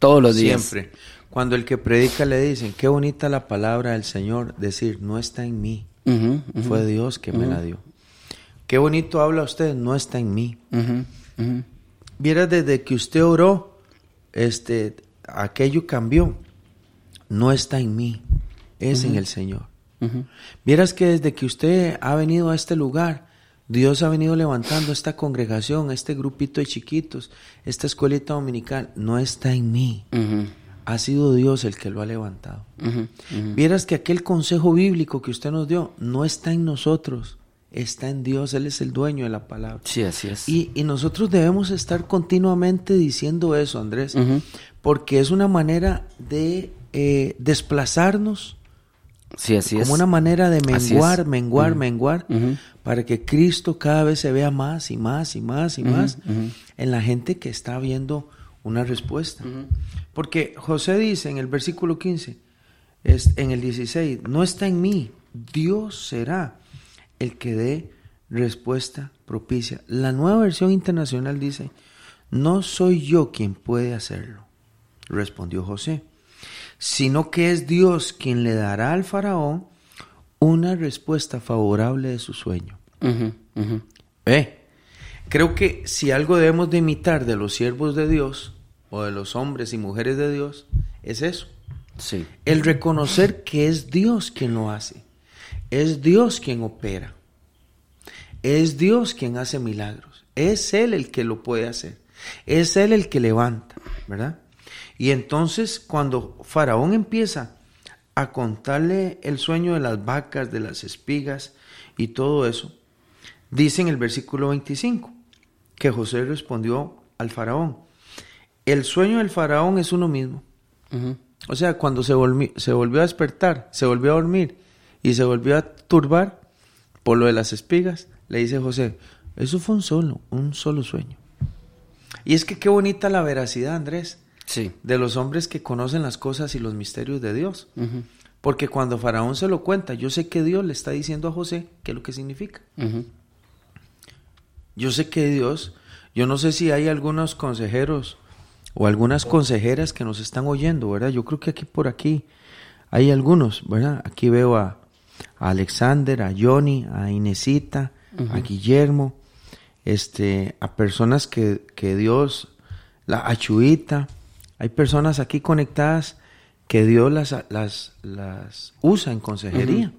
Speaker 4: Todos los días.
Speaker 3: Siempre. Cuando el que predica le dicen, qué bonita la palabra del Señor, decir, no está en mí, fue Dios que me la dio. Qué bonito habla usted, no está en mí. Viera desde que usted oró, este, aquello cambió. No está en mí, es en el Señor. Vieras que desde que usted ha venido a este lugar, Dios ha venido levantando esta congregación, este grupito de chiquitos, esta escuelita dominical, no está en mí. Ha sido Dios el que lo ha levantado.
Speaker 4: Ujú.
Speaker 3: Vieras que aquel consejo bíblico que usted nos dio no está en nosotros, está en Dios, Él es el dueño de la palabra.
Speaker 4: Sí, así es.
Speaker 3: Y, y nosotros debemos estar continuamente diciendo eso, Andrés, porque es una manera de eh, desplazarnos,
Speaker 4: Sí, así es.
Speaker 3: como una manera de menguar,
Speaker 4: es.
Speaker 3: menguar, menguar, para que Cristo cada vez se vea más y más y más y más en la gente que está viendo una respuesta. Porque José dice en el versículo 15, es, en el 16, no está en mí, Dios será el que dé respuesta propicia. La nueva versión internacional dice, no soy yo quien puede hacerlo, respondió José, sino que es Dios quien le dará al faraón una respuesta favorable de su sueño.
Speaker 4: Ujú.
Speaker 3: Eh, creo que si algo debemos de imitar de los siervos de Dios o de los hombres y mujeres de Dios, es eso.
Speaker 4: Sí.
Speaker 3: El reconocer que es Dios quien lo hace. Es Dios quien opera. Es Dios quien hace milagros. Es Él el que lo puede hacer. Es Él el que levanta, ¿verdad? Y entonces cuando Faraón empieza a contarle el sueño de las vacas, de las espigas y todo eso, dice en el versículo 25 que José respondió al Faraón. El sueño del Faraón es uno mismo. O sea, cuando se volvió, se volvió a despertar, se volvió a dormir y se volvió a turbar por lo de las espigas, le dice José, eso fue un solo, un solo sueño. Y es que qué bonita la veracidad, Andrés,
Speaker 4: Sí.
Speaker 3: de los hombres que conocen las cosas y los misterios de Dios. Porque cuando Faraón se lo cuenta, yo sé que Dios le está diciendo a José qué es lo que significa. Yo sé que Dios, yo no sé si hay algunos consejeros o algunas consejeras que nos están oyendo, ¿verdad? Yo creo que aquí por aquí hay algunos, ¿verdad? Aquí veo a, a Alexander, a Johnny, a Inesita, a Guillermo, este, a personas que, que Dios, la a Chuita, hay personas aquí conectadas que Dios las, las, las usa en consejería.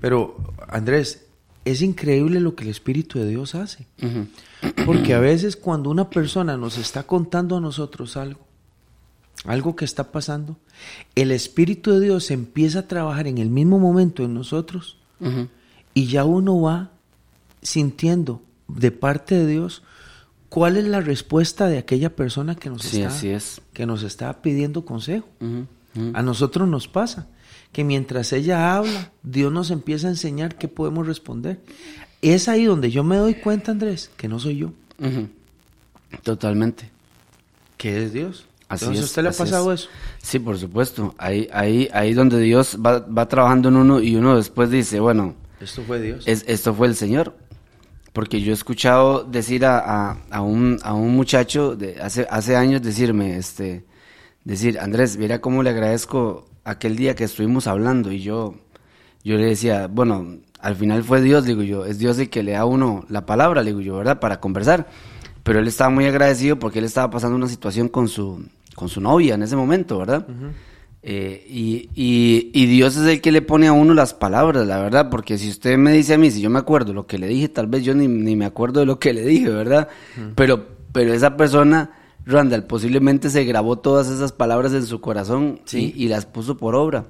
Speaker 3: Pero, Andrés, es increíble lo que el Espíritu de Dios hace. Porque a veces cuando una persona nos está contando a nosotros algo, algo que está pasando, el Espíritu de Dios empieza a trabajar en el mismo momento en nosotros y ya uno va sintiendo de parte de Dios cuál es la respuesta de aquella persona que nos,
Speaker 4: Sí,
Speaker 3: está,
Speaker 4: así es.
Speaker 3: que nos está pidiendo consejo. A nosotros nos pasa que mientras ella habla, Dios nos empieza a enseñar qué podemos responder. Es ahí donde yo me doy cuenta, Andrés, que no soy yo.
Speaker 4: Totalmente.
Speaker 3: que es Dios.
Speaker 4: Así
Speaker 3: Entonces,
Speaker 4: es,
Speaker 3: ¿a usted le ha pasado
Speaker 4: es.
Speaker 3: eso?
Speaker 4: Sí, por supuesto. Ahí, ahí, ahí donde Dios va, va trabajando en uno y uno después dice, bueno,
Speaker 3: Esto fue Dios.
Speaker 4: es, esto fue el Señor. Porque yo he escuchado decir a, a, a un, a un muchacho de hace, hace años decirme, este, decir, Andrés, mira cómo le agradezco aquel día que estuvimos hablando. Y yo, yo le decía, bueno, al final fue Dios, digo yo, es Dios el que le da a uno la palabra, digo yo, ¿verdad? Para conversar. Pero él estaba muy agradecido porque él estaba pasando una situación con su, con su novia en ese momento, ¿verdad? Eh, y, y, y Dios es el que le pone a uno las palabras, la verdad, porque si usted me dice a mí, si yo me acuerdo lo que le dije, tal vez yo ni, ni me acuerdo de lo que le dije, ¿verdad? Pero, pero esa persona, Randall, posiblemente se grabó todas esas palabras en su corazón
Speaker 3: Sí.
Speaker 4: y, y las puso por obra.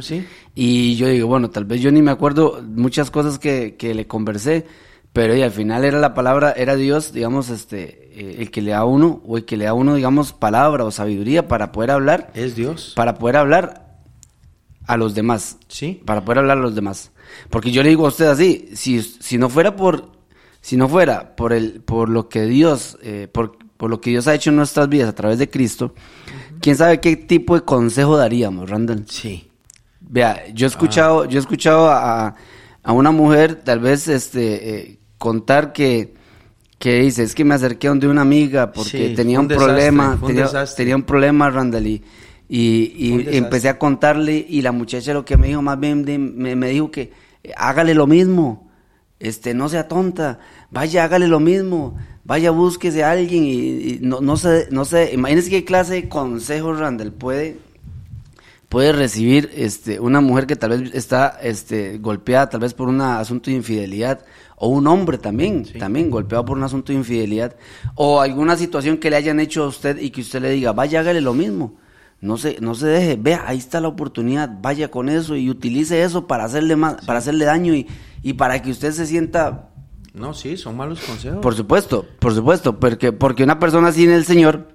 Speaker 3: ¿Sí?
Speaker 4: Y yo digo, bueno, tal vez yo ni me acuerdo muchas cosas que, que le conversé, pero y al final era la palabra, era Dios, digamos, este, eh, el que le da a uno, o el que le da a uno, digamos, palabra o sabiduría para poder hablar,
Speaker 3: Es Dios.
Speaker 4: para poder hablar a los demás,
Speaker 3: Sí.
Speaker 4: para poder hablar a los demás. Porque yo le digo a usted así, si, si no fuera por, si no fuera por el, por lo que Dios, eh, por, por lo que Dios ha hecho en nuestras vidas a través de Cristo, quién sabe qué tipo de consejo daríamos, Randall.
Speaker 3: Sí.
Speaker 4: Vea, yo he escuchado, yo he escuchado a, a una mujer tal vez este eh, contar que, que dice, es que me acerqué a donde una amiga porque
Speaker 3: Sí,
Speaker 4: tenía un,
Speaker 3: un desastre,
Speaker 4: problema,
Speaker 3: un
Speaker 4: tenía, tenía un problema, Randall, y, y, y empecé a contarle y la muchacha lo que me dijo, más bien de- me, me dijo que hágale lo mismo, este, no sea tonta, vaya, hágale lo mismo, vaya, búsquese a alguien y, y no, no sé, no sé, imagínese qué clase de consejo, Randall, puede puede recibir este una mujer que tal vez está este golpeada tal vez por un asunto de infidelidad o un hombre también también golpeado por un asunto de infidelidad o alguna situación que le hayan hecho a usted y que usted le diga vaya hágale lo mismo No se, no se deje, vea, ahí está la oportunidad, vaya con eso y utilice eso para hacerle más, para hacerle daño y, y para que usted se sienta
Speaker 3: No, sí, son malos consejos.
Speaker 4: Por supuesto, por supuesto, porque, porque una persona sin el Señor,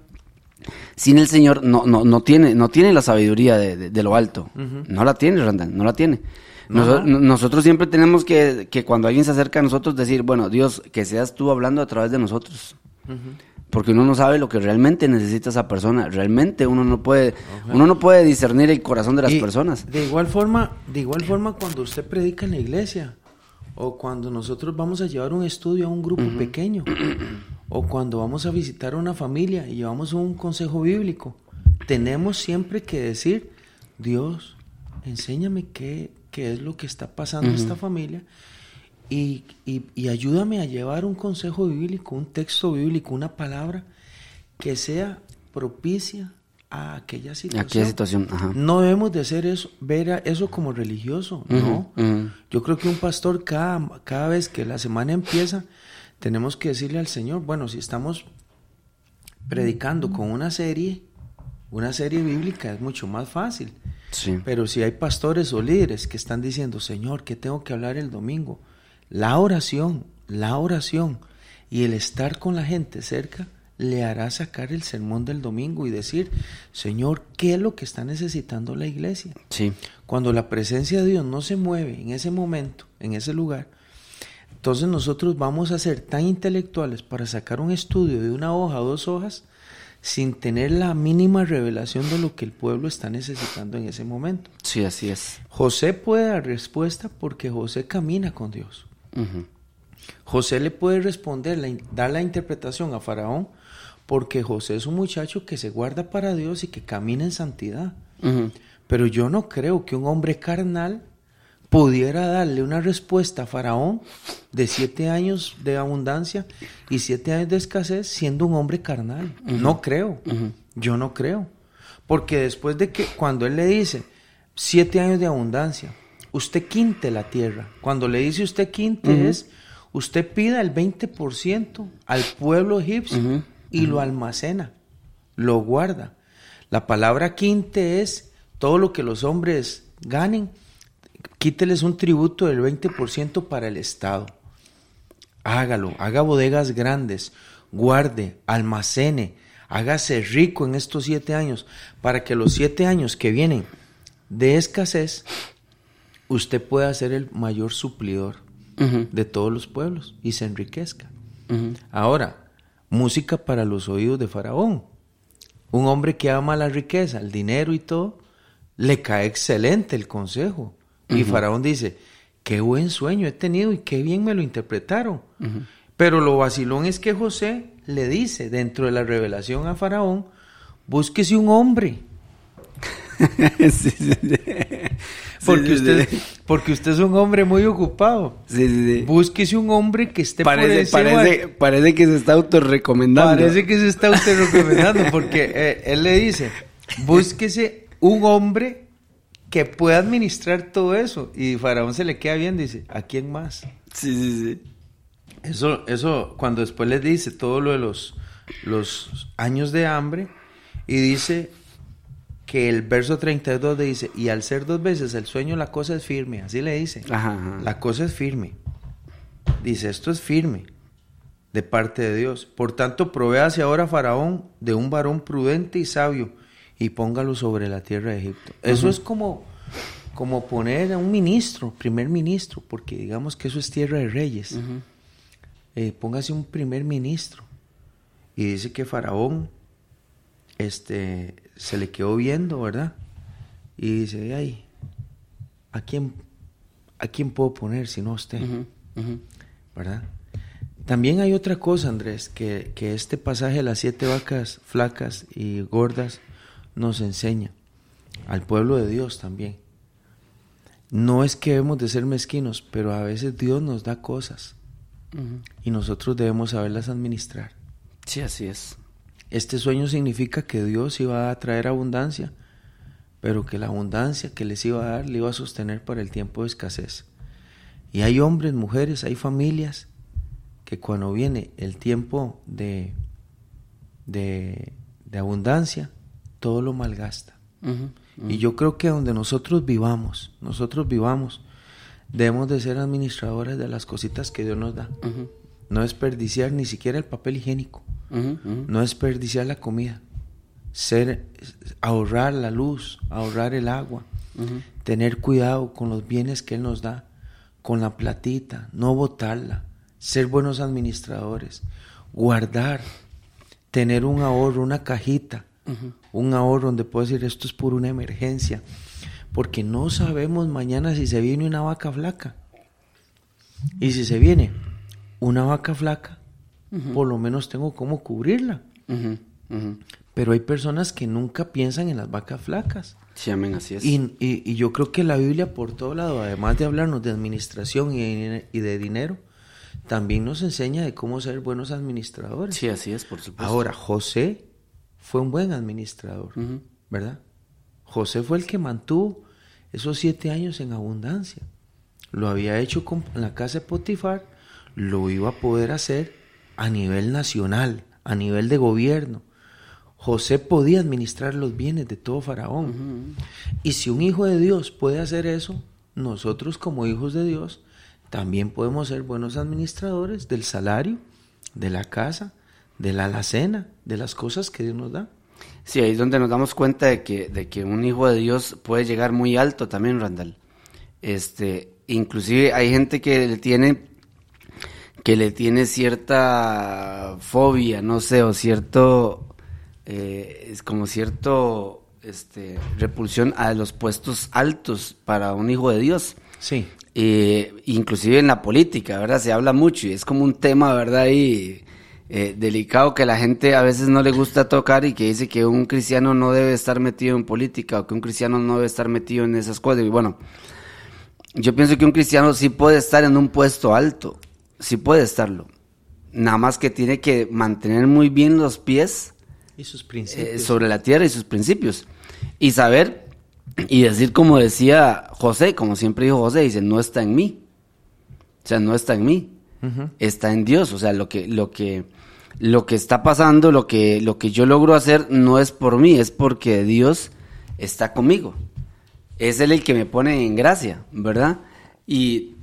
Speaker 4: sin el Señor, no, no, no tiene, no tiene la sabiduría de, de- de lo alto. No la tiene, Randall, no la tiene. Nosotros siempre tenemos que, que cuando alguien se acerca a nosotros decir, bueno, Dios, que seas tú hablando a través de nosotros. Porque uno no sabe lo que realmente necesita esa persona. Realmente uno no puede, uno no puede discernir el corazón de las
Speaker 3: Y
Speaker 4: personas.
Speaker 3: De igual forma, de igual forma cuando usted predica en la iglesia o cuando nosotros vamos a llevar un estudio a un grupo pequeño o cuando vamos a visitar a una familia y llevamos un consejo bíblico, tenemos siempre que decir, Dios, enséñame qué, qué es lo que está pasando en esta familia y, y- y ayúdame a llevar un consejo bíblico, un texto bíblico, una palabra que sea propicia a aquella situación.
Speaker 4: Aquella situación, ajá.
Speaker 3: No debemos de hacer eso, ver a- eso como religioso, no. Yo creo que un pastor cada, cada vez que la semana empieza, tenemos que decirle al Señor, bueno, si estamos predicando con una serie, una serie bíblica es mucho más fácil.
Speaker 4: Sí.
Speaker 3: Pero si hay pastores o líderes que están diciendo, Señor, ¿qué tengo que hablar el domingo? La oración, la oración y el estar con la gente cerca le hará sacar el sermón del domingo y decir, Señor, ¿qué es lo que está necesitando la iglesia?
Speaker 4: Sí.
Speaker 3: Cuando la presencia de Dios no se mueve en ese momento, en ese lugar, entonces nosotros vamos a ser tan intelectuales para sacar un estudio de una hoja o dos hojas sin tener la mínima revelación de lo que el pueblo está necesitando en ese momento.
Speaker 4: Sí, así es.
Speaker 3: José puede dar respuesta porque José camina con Dios.
Speaker 4: Ujú.
Speaker 3: José le puede responder, la dar la interpretación a Faraón porque José es un muchacho que se guarda para Dios y que camina en santidad. Pero yo no creo que un hombre carnal pudiera darle una respuesta a Faraón de siete años de abundancia y siete años de escasez siendo un hombre carnal. No creo. Yo no creo. Porque después de que cuando él le dice siete años de abundancia, usted quinte la tierra. Cuando le dice usted quinte es, usted pida el 20% al pueblo egipcio y lo almacena, lo guarda. La palabra quinte es todo lo que los hombres ganen, quíteles un tributo del 20% para el Estado. Hágalo, haga bodegas grandes, guarde, almacene, hágase rico en estos siete años, para que los siete años que vienen de escasez, usted pueda ser el mayor suplidor De todos los pueblos y se enriquezca. Ahora, música para los oídos de Faraón. Un hombre que ama la riqueza, el dinero y todo, le cae excelente el consejo. Y Faraón dice, qué buen sueño he tenido y qué bien me lo interpretaron. Pero lo vacilón es que José le dice dentro de la revelación a Faraón, búsquese un hombre.
Speaker 4: sí, sí, sí.
Speaker 3: Porque,
Speaker 4: Sí,
Speaker 3: usted,
Speaker 4: sí.
Speaker 3: porque usted es un hombre muy ocupado.
Speaker 4: Sí, sí, sí.
Speaker 3: Búsquese un hombre que esté por
Speaker 4: Parece,
Speaker 3: ese
Speaker 4: parece, parece que se está autorrecomendando.
Speaker 3: Parece que se está usted recomendando porque eh, él le dice, búsquese un hombre que pueda administrar todo eso. Y Faraón se le queda bien, dice, ¿a quién más?
Speaker 4: Sí, sí, sí.
Speaker 3: Eso, eso cuando después les dice todo lo de los, los años de hambre y dice que el verso 32 le dice, y al ser dos veces el sueño la cosa es firme, así le dice.
Speaker 4: Ajá, ajá.
Speaker 3: La cosa es firme. Dice, esto es firme de parte de Dios. Por tanto, provéase ahora Faraón de un varón prudente y sabio y póngalo sobre la tierra de Egipto. Eso es como, como poner a un ministro, primer ministro, porque digamos que eso es tierra de reyes. Eh, póngase un primer ministro. Y dice que Faraón este, se le quedó viendo, ¿verdad? Y dice, ay, ¿a quién, ¿a quién puedo poner si no a usted? ¿verdad? También hay otra cosa, Andrés, que, que este pasaje de las siete vacas flacas y gordas nos enseña al pueblo de Dios también. No es que debemos de ser mezquinos, pero a veces Dios nos da cosas y nosotros debemos saberlas administrar.
Speaker 4: Sí, así es.
Speaker 3: Este sueño significa que Dios iba a traer abundancia, pero que la abundancia que les iba a dar le iba a sostener para el tiempo de escasez. Y hay hombres, mujeres, hay familias que cuando viene el tiempo de, de, de abundancia, todo lo malgasta. Y yo creo que donde nosotros vivamos, nosotros vivamos, debemos de ser administradores de las cositas que Dios nos da. No desperdiciar ni siquiera el papel higiénico. No desperdiciar la comida. Ser, ahorrar la luz, ahorrar el agua. Tener cuidado con los bienes que Él nos da. Con la platita, no botarla. Ser buenos administradores. Guardar. Tener un ahorro, una cajita. Un ahorro donde puedo decir esto es por una emergencia. Porque no sabemos mañana si se viene una vaca flaca. Y si se viene una vaca flaca, por lo menos tengo cómo cubrirla. Pero hay personas que nunca piensan en las vacas flacas.
Speaker 4: Sí, amén, así es.
Speaker 3: Y, yo creo que la Biblia por todo lado, además de hablarnos de administración y, y, de dinero, también nos enseña de cómo ser buenos administradores.
Speaker 4: Sí, así es, por supuesto.
Speaker 3: Ahora, José fue un buen administrador, ¿verdad? José fue el que mantuvo esos siete años en abundancia. Lo había hecho con la casa de Potifar, lo iba a poder hacer a nivel nacional, a nivel de gobierno. José podía administrar los bienes de todo faraón. Y si un hijo de Dios puede hacer eso, nosotros como hijos de Dios también podemos ser buenos administradores del salario, de la casa, de la alacena, de las cosas que Dios nos da.
Speaker 4: Sí, ahí es donde nos damos cuenta de que, de que un hijo de Dios puede llegar muy alto también, Randall. Este, inclusive hay gente que le tiene que le tiene cierta fobia, no sé, o cierto, eh, es como cierto, este, repulsión a los puestos altos para un hijo de Dios.
Speaker 3: Sí.
Speaker 4: Eh, inclusive en la política, ¿verdad? Se habla mucho y es como un tema, ¿verdad? Ahí eh, delicado que la gente a veces no le gusta tocar y que dice que un cristiano no debe estar metido en política o que un cristiano no debe estar metido en esas cosas. Y bueno, yo pienso que un cristiano sí puede estar en un puesto alto, sí puede estarlo. Nada más que tiene que mantener muy bien los pies
Speaker 3: y sus principios. Eh,
Speaker 4: sobre la tierra y sus principios. Y saber y decir como decía José, como siempre dijo José, dice, no está en mí. O sea, no está en mí. Está en Dios. O sea, lo que, lo que, lo que está pasando, lo que, lo que yo logro hacer no es por mí, es porque Dios está conmigo. Es Él el que me pone en gracia, ¿verdad? Y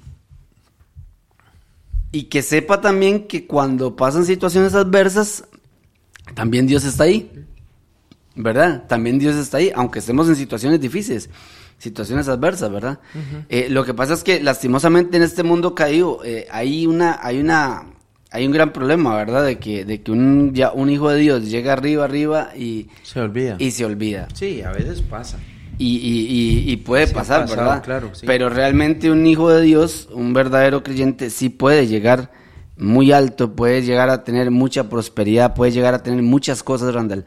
Speaker 4: y que sepa también que cuando pasan situaciones adversas, también Dios está ahí. ¿Verdad? También Dios está ahí, aunque estemos en situaciones difíciles, situaciones adversas, ¿verdad? Eh, lo que pasa es que lastimosamente en este mundo caído eh, hay una, hay una, hay un gran problema, ¿verdad? De que, de que un, ya, un hijo de Dios llega arriba, arriba y
Speaker 3: se olvida.
Speaker 4: Y se olvida.
Speaker 3: Sí, a veces pasa.
Speaker 4: Y, y, y, puede pasar, ¿verdad?
Speaker 3: Claro,
Speaker 4: Pero realmente un hijo de Dios, un verdadero creyente, sí puede llegar muy alto, puede llegar a tener mucha prosperidad, puede llegar a tener muchas cosas, Randall.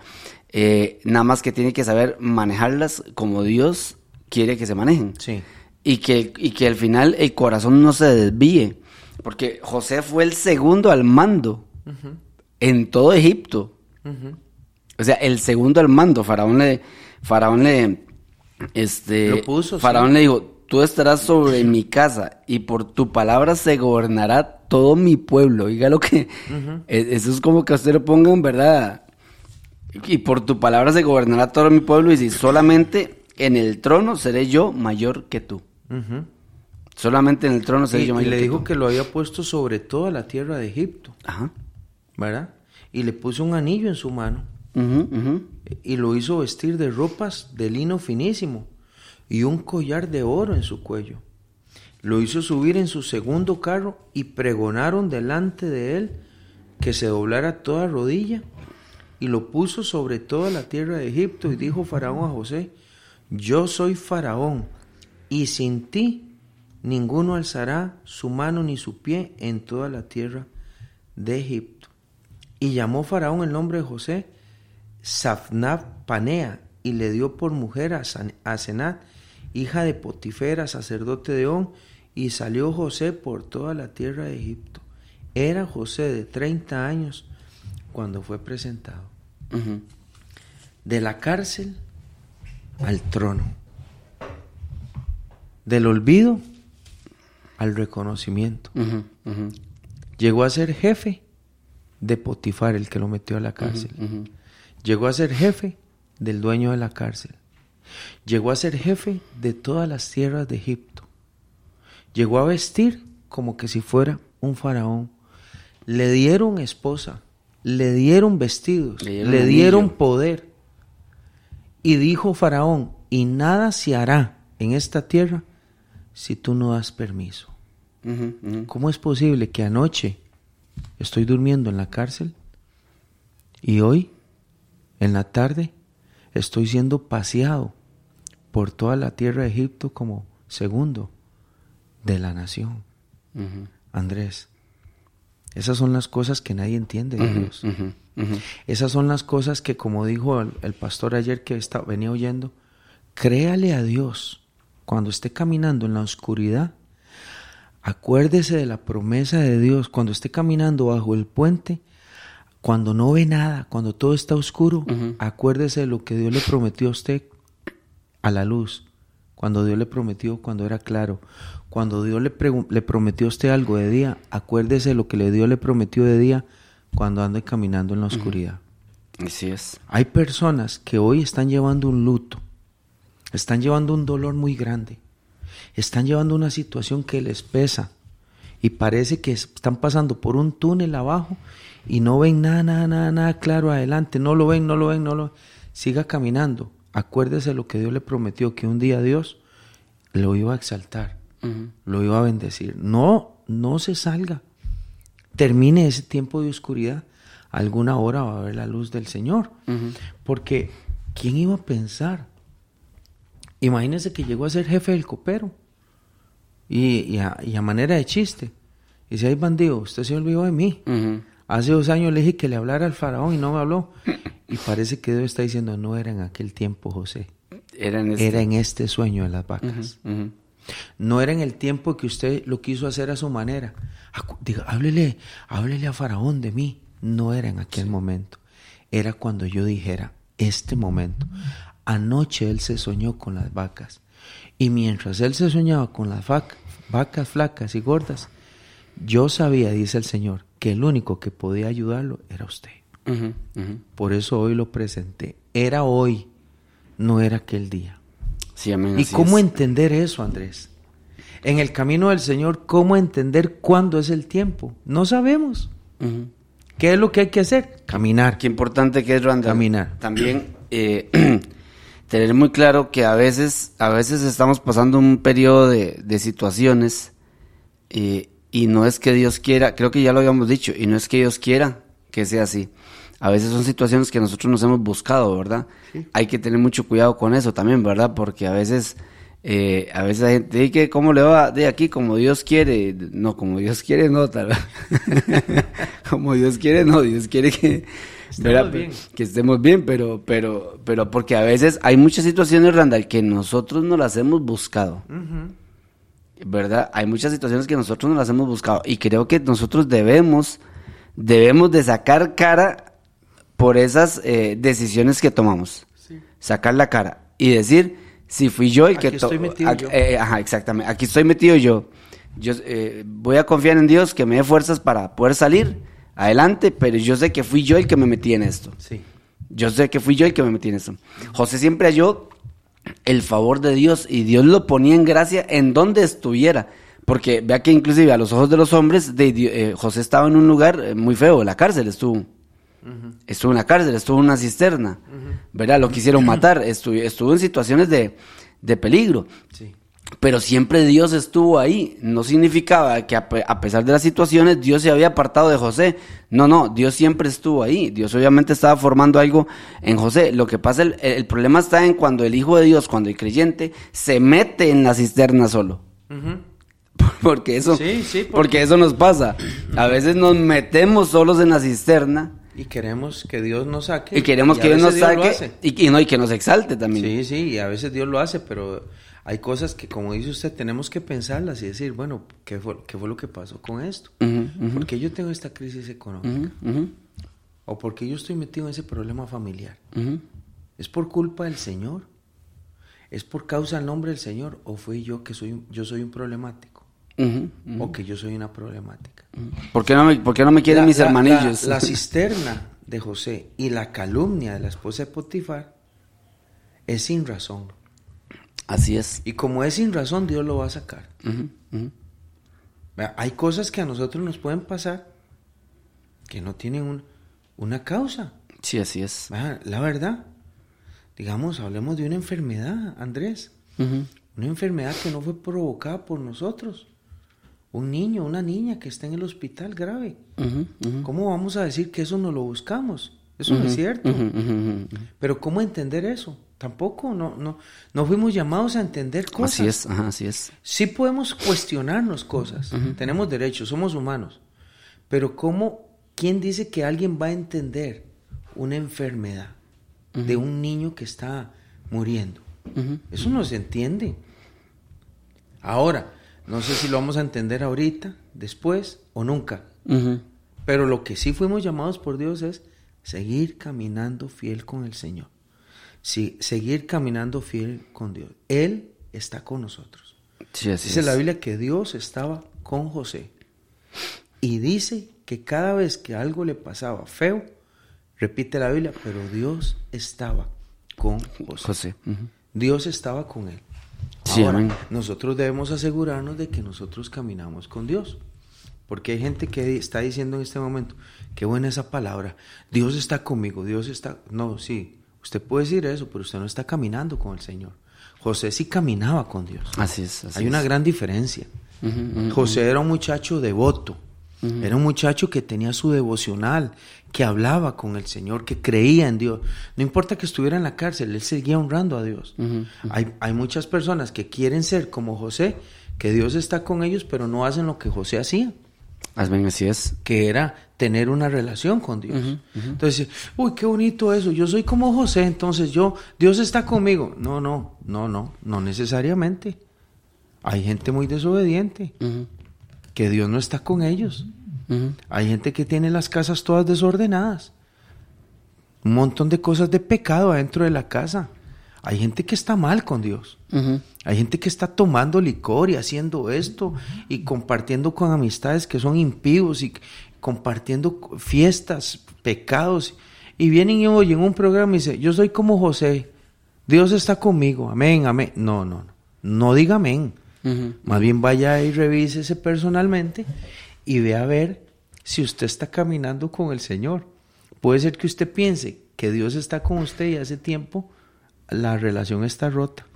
Speaker 4: Eh, nada más que tiene que saber manejarlas como Dios quiere que se manejen.
Speaker 3: Sí.
Speaker 4: Y que, y que al final el corazón no se desvíe. Porque José fue el segundo al mando en todo Egipto. O sea, el segundo al mando. Faraón le, Faraón le, este, Faraón le dijo, tú estarás sobre mi casa y por tu palabra se gobernará todo mi pueblo. Diga lo que, e, eso es como que a usted lo ponga en verdad. Y por tu palabra se gobernará todo mi pueblo y si solamente en el trono seré yo mayor que tú. Solamente en el trono seré yo mayor
Speaker 3: que tú. Y le dijo que lo había puesto sobre toda la tierra de Egipto.
Speaker 4: Ajá.
Speaker 3: ¿Verdad? Y le puso un anillo en su mano y lo hizo vestir de ropas de lino finísimo y un collar de oro en su cuello. Lo hizo subir en su segundo carro y pregonaron delante de él que se doblara toda rodilla y lo puso sobre toda la tierra de Egipto y dijo Faraón a José, yo soy Faraón y sin ti ninguno alzará su mano ni su pie en toda la tierra de Egipto. Y llamó Faraón el nombre de José Safnab Panea, y le dio por mujer a Senat, hija de Potifera, sacerdote de On, y salió José por toda la tierra de Egipto. Era José de 30 años cuando fue presentado. De la cárcel al trono. Del olvido al reconocimiento. Llegó a ser jefe de Potifar, el que lo metió a la cárcel. Llegó a ser jefe del dueño de la cárcel. Llegó a ser jefe de todas las tierras de Egipto. Llegó a vestir como que si fuera un faraón. Le dieron esposa, le dieron vestidos, le dieron, le dieron poder. Y dijo Faraón, y nada se hará en esta tierra si tú no das permiso. ¿Cómo es posible que anoche estoy durmiendo en la cárcel y hoy, en la tarde, estoy siendo paseado por toda la tierra de Egipto como segundo de la nación? Andrés, esas son las cosas que nadie entiende de Dios. Esas son las cosas que, como dijo el, pastor ayer que venía oyendo, créale a Dios cuando esté caminando en la oscuridad. Acuérdese de la promesa de Dios cuando esté caminando bajo el puente, cuando no ve nada, cuando todo está oscuro, acuérdese de lo que Dios le prometió a usted a la luz, cuando Dios le prometió cuando era claro, cuando Dios le, le prometió a usted algo de día, acuérdese de lo que le Dios le prometió de día cuando ande caminando en la oscuridad.
Speaker 4: Así es.
Speaker 3: Hay personas que hoy están llevando un luto, están llevando un dolor muy grande, están llevando una situación que les pesa y parece que están pasando por un túnel abajo y no ven nada, nada, nada, nada claro adelante, no lo ven, no lo ven, no lo Siga caminando. Acuérdese lo que Dios le prometió, que un día Dios lo iba a exaltar, lo iba a bendecir. No, no se salga termine ese tiempo de oscuridad, alguna hora va a haber la luz del Señor. Porque, ¿quién iba a pensar? Imagínense que llegó a ser jefe del copero y, a, manera de chiste. Y dice, ay bandido, usted se olvidó de mí. Hace dos años le dije que le hablara al faraón y no me habló. Y parece que Dios está diciendo, no era en aquel tiempo, José. Era en este, era en este sueño de las vacas. No era en el tiempo que usted lo quiso hacer a su manera. Diga, háblele, háblele a Faraón de mí. No era en aquel momento. Era cuando yo dijera, este momento. Anoche él se soñó con las vacas. Y mientras él se soñaba con las vacas flacas y gordas, yo sabía, dice el Señor, que el único que podía ayudarlo era usted. Por eso hoy lo presenté. Era hoy, no era aquel día. ¿Y cómo entender eso, Andrés? En el camino del Señor, ¿cómo entender cuándo es el tiempo? No sabemos. ¿Qué es lo que hay que hacer? Caminar.
Speaker 4: Qué importante que es, Randall.
Speaker 3: Caminar.
Speaker 4: También eh, tener muy claro que a veces, a veces estamos pasando un periodo de, situaciones eh, y no es que Dios quiera, creo que ya lo habíamos dicho, y no es que Dios quiera que sea así a veces son situaciones que nosotros nos hemos buscado, ¿verdad? Hay que tener mucho cuidado con eso también, ¿verdad? Porque a veces, eh, a veces hay gente dice cómo le va de aquí, como Dios quiere, no, como Dios quiere, no, tal vez. como Dios quiere, no, Dios quiere que, estemos bien. que estemos bien, pero, pero, pero porque a veces hay muchas situaciones, Randall, que nosotros no las hemos buscado. ¿Verdad? Hay muchas situaciones que nosotros no las hemos buscado y creo que nosotros debemos, debemos de sacar cara por esas eh, decisiones que tomamos. Sacar la cara y decir, si fui yo el que...
Speaker 3: Aquí estoy metido yo.
Speaker 4: Eh, ajá, exactamente. Aquí estoy metido yo. Yo eh, voy a confiar en Dios que me dé fuerzas para poder salir adelante, pero yo sé que fui yo el que me metí en esto.
Speaker 3: Sí.
Speaker 4: Yo sé que fui yo el que me metí en esto. José siempre halló el favor de Dios y Dios lo ponía en gracia en donde estuviera. Porque vea que inclusive a los ojos de los hombres, de, José estaba en un lugar muy feo, la cárcel estuvo. Estuvo en la cárcel, estuvo en una cisterna, ¿verdad? Lo quisieron matar, estuvo, estuvo en situaciones de, peligro. Pero siempre Dios estuvo ahí. No significaba que a, pesar de las situaciones Dios se había apartado de José. No, no, Dios siempre estuvo ahí. Dios obviamente estaba formando algo en José. Lo que pasa, el, problema está en cuando el Hijo de Dios, cuando el creyente, se mete en la cisterna solo. Porque eso, porque eso nos pasa. A veces nos metemos solos en la cisterna
Speaker 3: y queremos que Dios nos saque.
Speaker 4: Y queremos que Dios nos saque y, no, y que nos exalte también.
Speaker 3: Sí, sí, y a veces Dios lo hace, pero hay cosas que, como dice usted, tenemos que pensarlas y decir, bueno, ¿qué fue, qué fue lo que pasó con esto? ¿Por qué yo tengo esta crisis económica? ¿O por qué yo estoy metido en ese problema familiar? ¿Es por culpa del Señor? ¿Es por causa del nombre del Señor? ¿O fui yo que soy, yo soy un problemático? o que yo soy una problemática.
Speaker 4: ¿Por qué no me, por no me quieren mis hermanillos?
Speaker 3: La, cisterna de José y la calumnia de la esposa de Potifar es sin razón.
Speaker 4: Así es.
Speaker 3: Y como es sin razón, Dios lo va a sacar. Hay cosas que a nosotros nos pueden pasar que no tienen un- una causa.
Speaker 4: Sí, así es.
Speaker 3: La verdad. Digamos, hablemos de una enfermedad, Andrés. Una enfermedad que no fue provocada por nosotros. Un niño, una niña que está en el hospital grave. ¿Cómo vamos a decir que eso no lo buscamos? Eso no es cierto. Pero ¿cómo entender eso? Tampoco, no, no, no fuimos llamados a entender cosas.
Speaker 4: Así es, ajá, así es.
Speaker 3: Sí podemos cuestionarnos cosas, tenemos derechos, somos humanos, pero ¿cómo, quién dice que alguien va a entender una enfermedad de un niño que está muriendo? Eso no se entiende. Ahora, no sé si lo vamos a entender ahorita, después o nunca, pero lo que sí fuimos llamados por Dios es seguir caminando fiel con el Señor. Sí, seguir caminando fiel con Dios. Él está con nosotros.
Speaker 4: Sí, así
Speaker 3: Dice
Speaker 4: es.
Speaker 3: la Biblia que Dios estaba con José. Y dice que cada vez que algo le pasaba feo, repite la Biblia, pero Dios estaba con José. Dios estaba con él.
Speaker 4: Sí,
Speaker 3: Ahora,
Speaker 4: amén.
Speaker 3: nosotros debemos asegurarnos de que nosotros caminamos con Dios. Porque hay gente que está diciendo en este momento, qué buena esa palabra, Dios está conmigo, Dios está... No, sí, usted puede decir eso, pero usted no está caminando con el Señor. José sí caminaba con Dios.
Speaker 4: Así es. Así
Speaker 3: Hay una
Speaker 4: es.
Speaker 3: gran diferencia. José era un muchacho devoto, era un muchacho que tenía su devocional, que hablaba con el Señor, que creía en Dios. No importa que estuviera en la cárcel, él seguía honrando a Dios. hay, hay muchas personas que quieren ser como José, que Dios está con ellos, pero no hacen lo que José hacía,
Speaker 4: Así es.
Speaker 3: que era tener una relación con Dios. Entonces, uy, qué bonito eso, yo soy como José, entonces yo, Dios está conmigo. No, no, no, no, no necesariamente. Hay gente muy desobediente que Dios no está con ellos. Hay gente que tiene las casas todas desordenadas. Un montón de cosas de pecado adentro de la casa. Hay gente que está mal con Dios. Hay gente que está tomando licor y haciendo esto y compartiendo con amistades que son impíos y compartiendo fiestas, pecados. Y vienen y oyen un programa y dicen, yo soy como José, Dios está conmigo, amén, amén. No, no, no, no diga amén. Más bien vaya y revísese personalmente y vea a ver si usted está caminando con el Señor. Puede ser que usted piense que Dios está con usted y hace tiempo la relación está rota.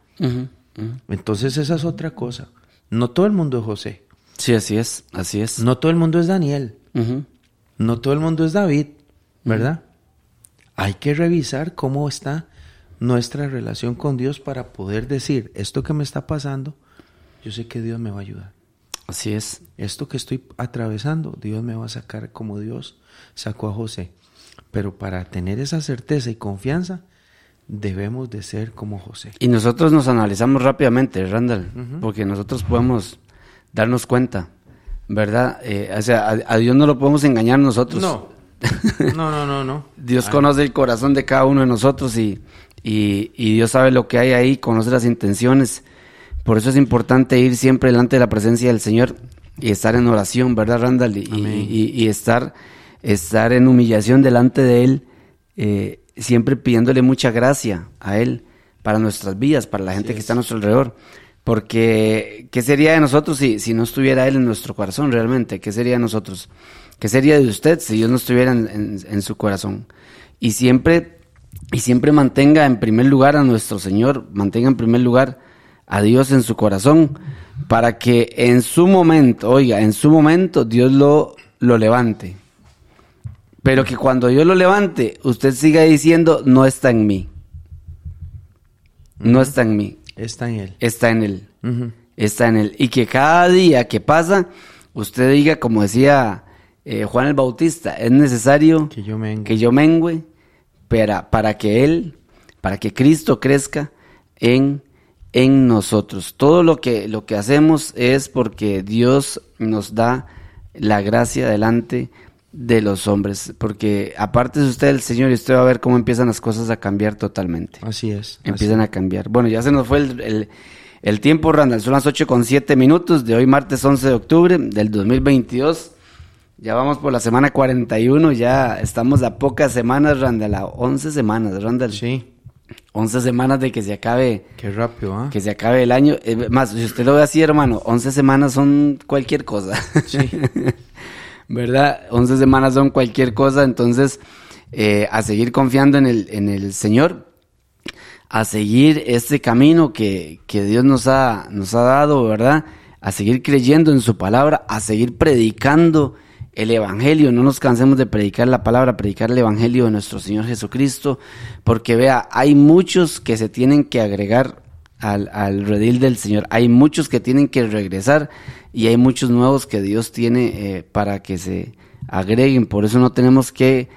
Speaker 3: Entonces esa es otra cosa. No todo el mundo es José.
Speaker 4: Sí, así es, así es.
Speaker 3: No todo el mundo es Daniel. No todo el mundo es David. ¿Verdad? Hay que revisar cómo está nuestra relación con Dios para poder decir, esto que me está pasando, yo sé que Dios me va a ayudar.
Speaker 4: Así es.
Speaker 3: Esto que estoy atravesando, Dios me va a sacar como Dios sacó a José. Pero para tener esa certeza y confianza, debemos de ser como José.
Speaker 4: Y nosotros nos analizamos rápidamente, Randall, porque nosotros podemos darnos cuenta, ¿verdad? Eh, o sea, a, a Dios no lo podemos engañar nosotros.
Speaker 3: No, no, no, no, no.
Speaker 4: Dios conoce el corazón de cada uno de nosotros y, y, y Dios sabe lo que hay ahí, conoce las intenciones. Por eso es importante ir siempre delante de la presencia del Señor y estar en oración, ¿verdad, Randall? Y- y estar, estar en humillación delante de Él, eh, siempre pidiéndole mucha gracia a Él para nuestras vidas, para la gente que está a nuestro alrededor. Porque, ¿qué sería de nosotros si, si no estuviera Él en nuestro corazón realmente? ¿Qué sería de nosotros? ¿Qué sería de usted si Dios no estuviera en, en- en su corazón? Y siempre, y siempre mantenga en primer lugar a nuestro Señor, mantenga en primer lugar a Dios en su corazón, para que en su momento, oiga, en su momento Dios lo, lo levante. Pero que cuando Dios lo levante, usted siga diciendo, no está en mí. No está en mí,
Speaker 3: Está en Él.
Speaker 4: está en Él. Está en Él. Y que cada día que pasa, usted diga, como decía eh, Juan el Bautista, es necesario
Speaker 3: Que yo mengue.
Speaker 4: que yo mengüe para, para que Él, para que Cristo crezca en, en nosotros. Todo lo que, lo que hacemos es porque Dios nos da la gracia delante de los hombres. Porque aparte de usted el Señor y usted va a ver cómo empiezan las cosas a cambiar totalmente.
Speaker 3: Así es.
Speaker 4: Empiezan a cambiar. Bueno, ya se nos fue el, el- el tiempo, Randall. Son las 8 con 7 minutos de hoy, martes 11 de octubre del 2022. Ya vamos por la semana 41, ya estamos a pocas semanas, Randall, a 11 semanas, Randall.
Speaker 3: Sí.
Speaker 4: 11 semanas de que se acabe.
Speaker 3: Qué rápido, ¿ah?
Speaker 4: Que se acabe el año. Eh, más, si usted lo ve así, hermano, 11 semanas son cualquier cosa. Sí. ¿Verdad? 11 semanas son cualquier cosa. Entonces, eh, a seguir confiando en el, en el Señor, a seguir este camino que, que Dios nos ha, nos ha dado, ¿verdad? A seguir creyendo en su palabra, a seguir predicando el Evangelio, no nos cansemos de predicar la palabra, predicar el Evangelio de nuestro Señor Jesucristo, porque vea, hay muchos que se tienen que agregar al, al, redil del Señor, hay muchos que tienen que regresar y hay muchos nuevos que Dios tiene eh, para que se agreguen, por eso no tenemos que...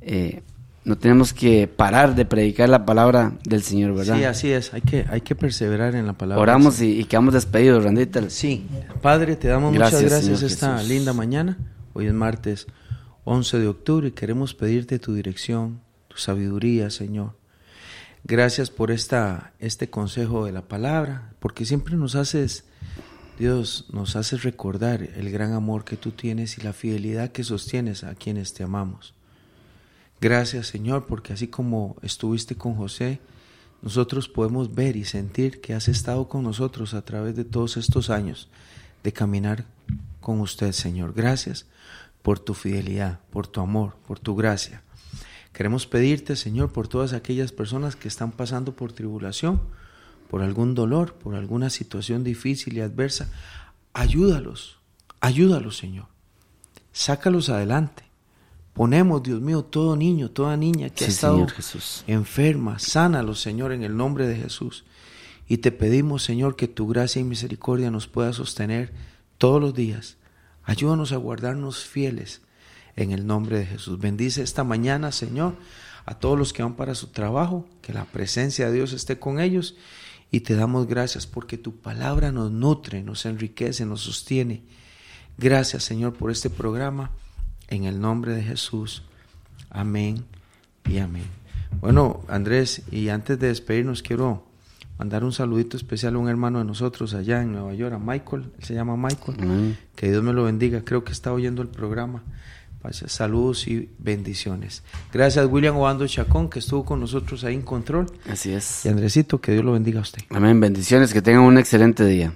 Speaker 4: Eh, no tenemos que parar de predicar la palabra del Señor, ¿verdad?
Speaker 3: Sí, así es. Hay que, hay que perseverar en la palabra.
Speaker 4: Oramos y, y, quedamos despedidos, Randita.
Speaker 3: Sí. Padre, te damos muchas gracias esta linda mañana. Hoy es martes 11 de octubre y queremos pedirte tu dirección, tu sabiduría, Señor. Gracias por esta, este consejo de la palabra, porque siempre nos haces, Dios, nos haces recordar el gran amor que tú tienes y la fidelidad que sostienes a quienes te amamos. Gracias, Señor, porque así como estuviste con José, nosotros podemos ver y sentir que has estado con nosotros a través de todos estos años de caminar con usted, Señor. Gracias por tu fidelidad, por tu amor, por tu gracia. Queremos pedirte, Señor, por todas aquellas personas que están pasando por tribulación, por algún dolor, por alguna situación difícil y adversa. Ayúdalos, ayúdalos, Señor. Sácalos adelante. Ponemos, Dios mío, todo niño, toda niña que
Speaker 4: sí,
Speaker 3: ha estado
Speaker 4: Señor Jesús.
Speaker 3: enferma, sánalos, Señor, en el nombre de Jesús. Y te pedimos, Señor, que tu gracia y misericordia nos pueda sostener todos los días Ayúdanos a guardarnos fieles en el nombre de Jesús. Bendice esta mañana, Señor, a todos los que van para su trabajo, que la presencia de Dios esté con ellos y te damos gracias porque tu palabra nos nutre, nos enriquece, nos sostiene. Gracias, Señor, por este programa en el nombre de Jesús. Amén y amén. Bueno, Andrés, y antes de despedirnos quiero mandar un saludito especial a un hermano de nosotros allá en Nueva York, a Michael, él se llama Michael,
Speaker 4: Mm.
Speaker 3: que Dios me lo bendiga, creo que está oyendo el programa. Pase, Saludos y bendiciones. Gracias William Obando Chacón, que estuvo con nosotros ahí en control.
Speaker 4: Así es.
Speaker 3: Y Andresito, que Dios lo bendiga a usted.
Speaker 4: Amén. Bendiciones. Que tengan un excelente día.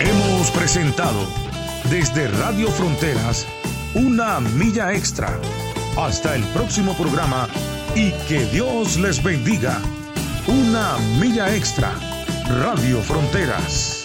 Speaker 1: Hemos presentado desde Radio Fronteras una milla extra. Hasta el próximo programa y que Dios les bendiga. Una milla extra. Radio Fronteras.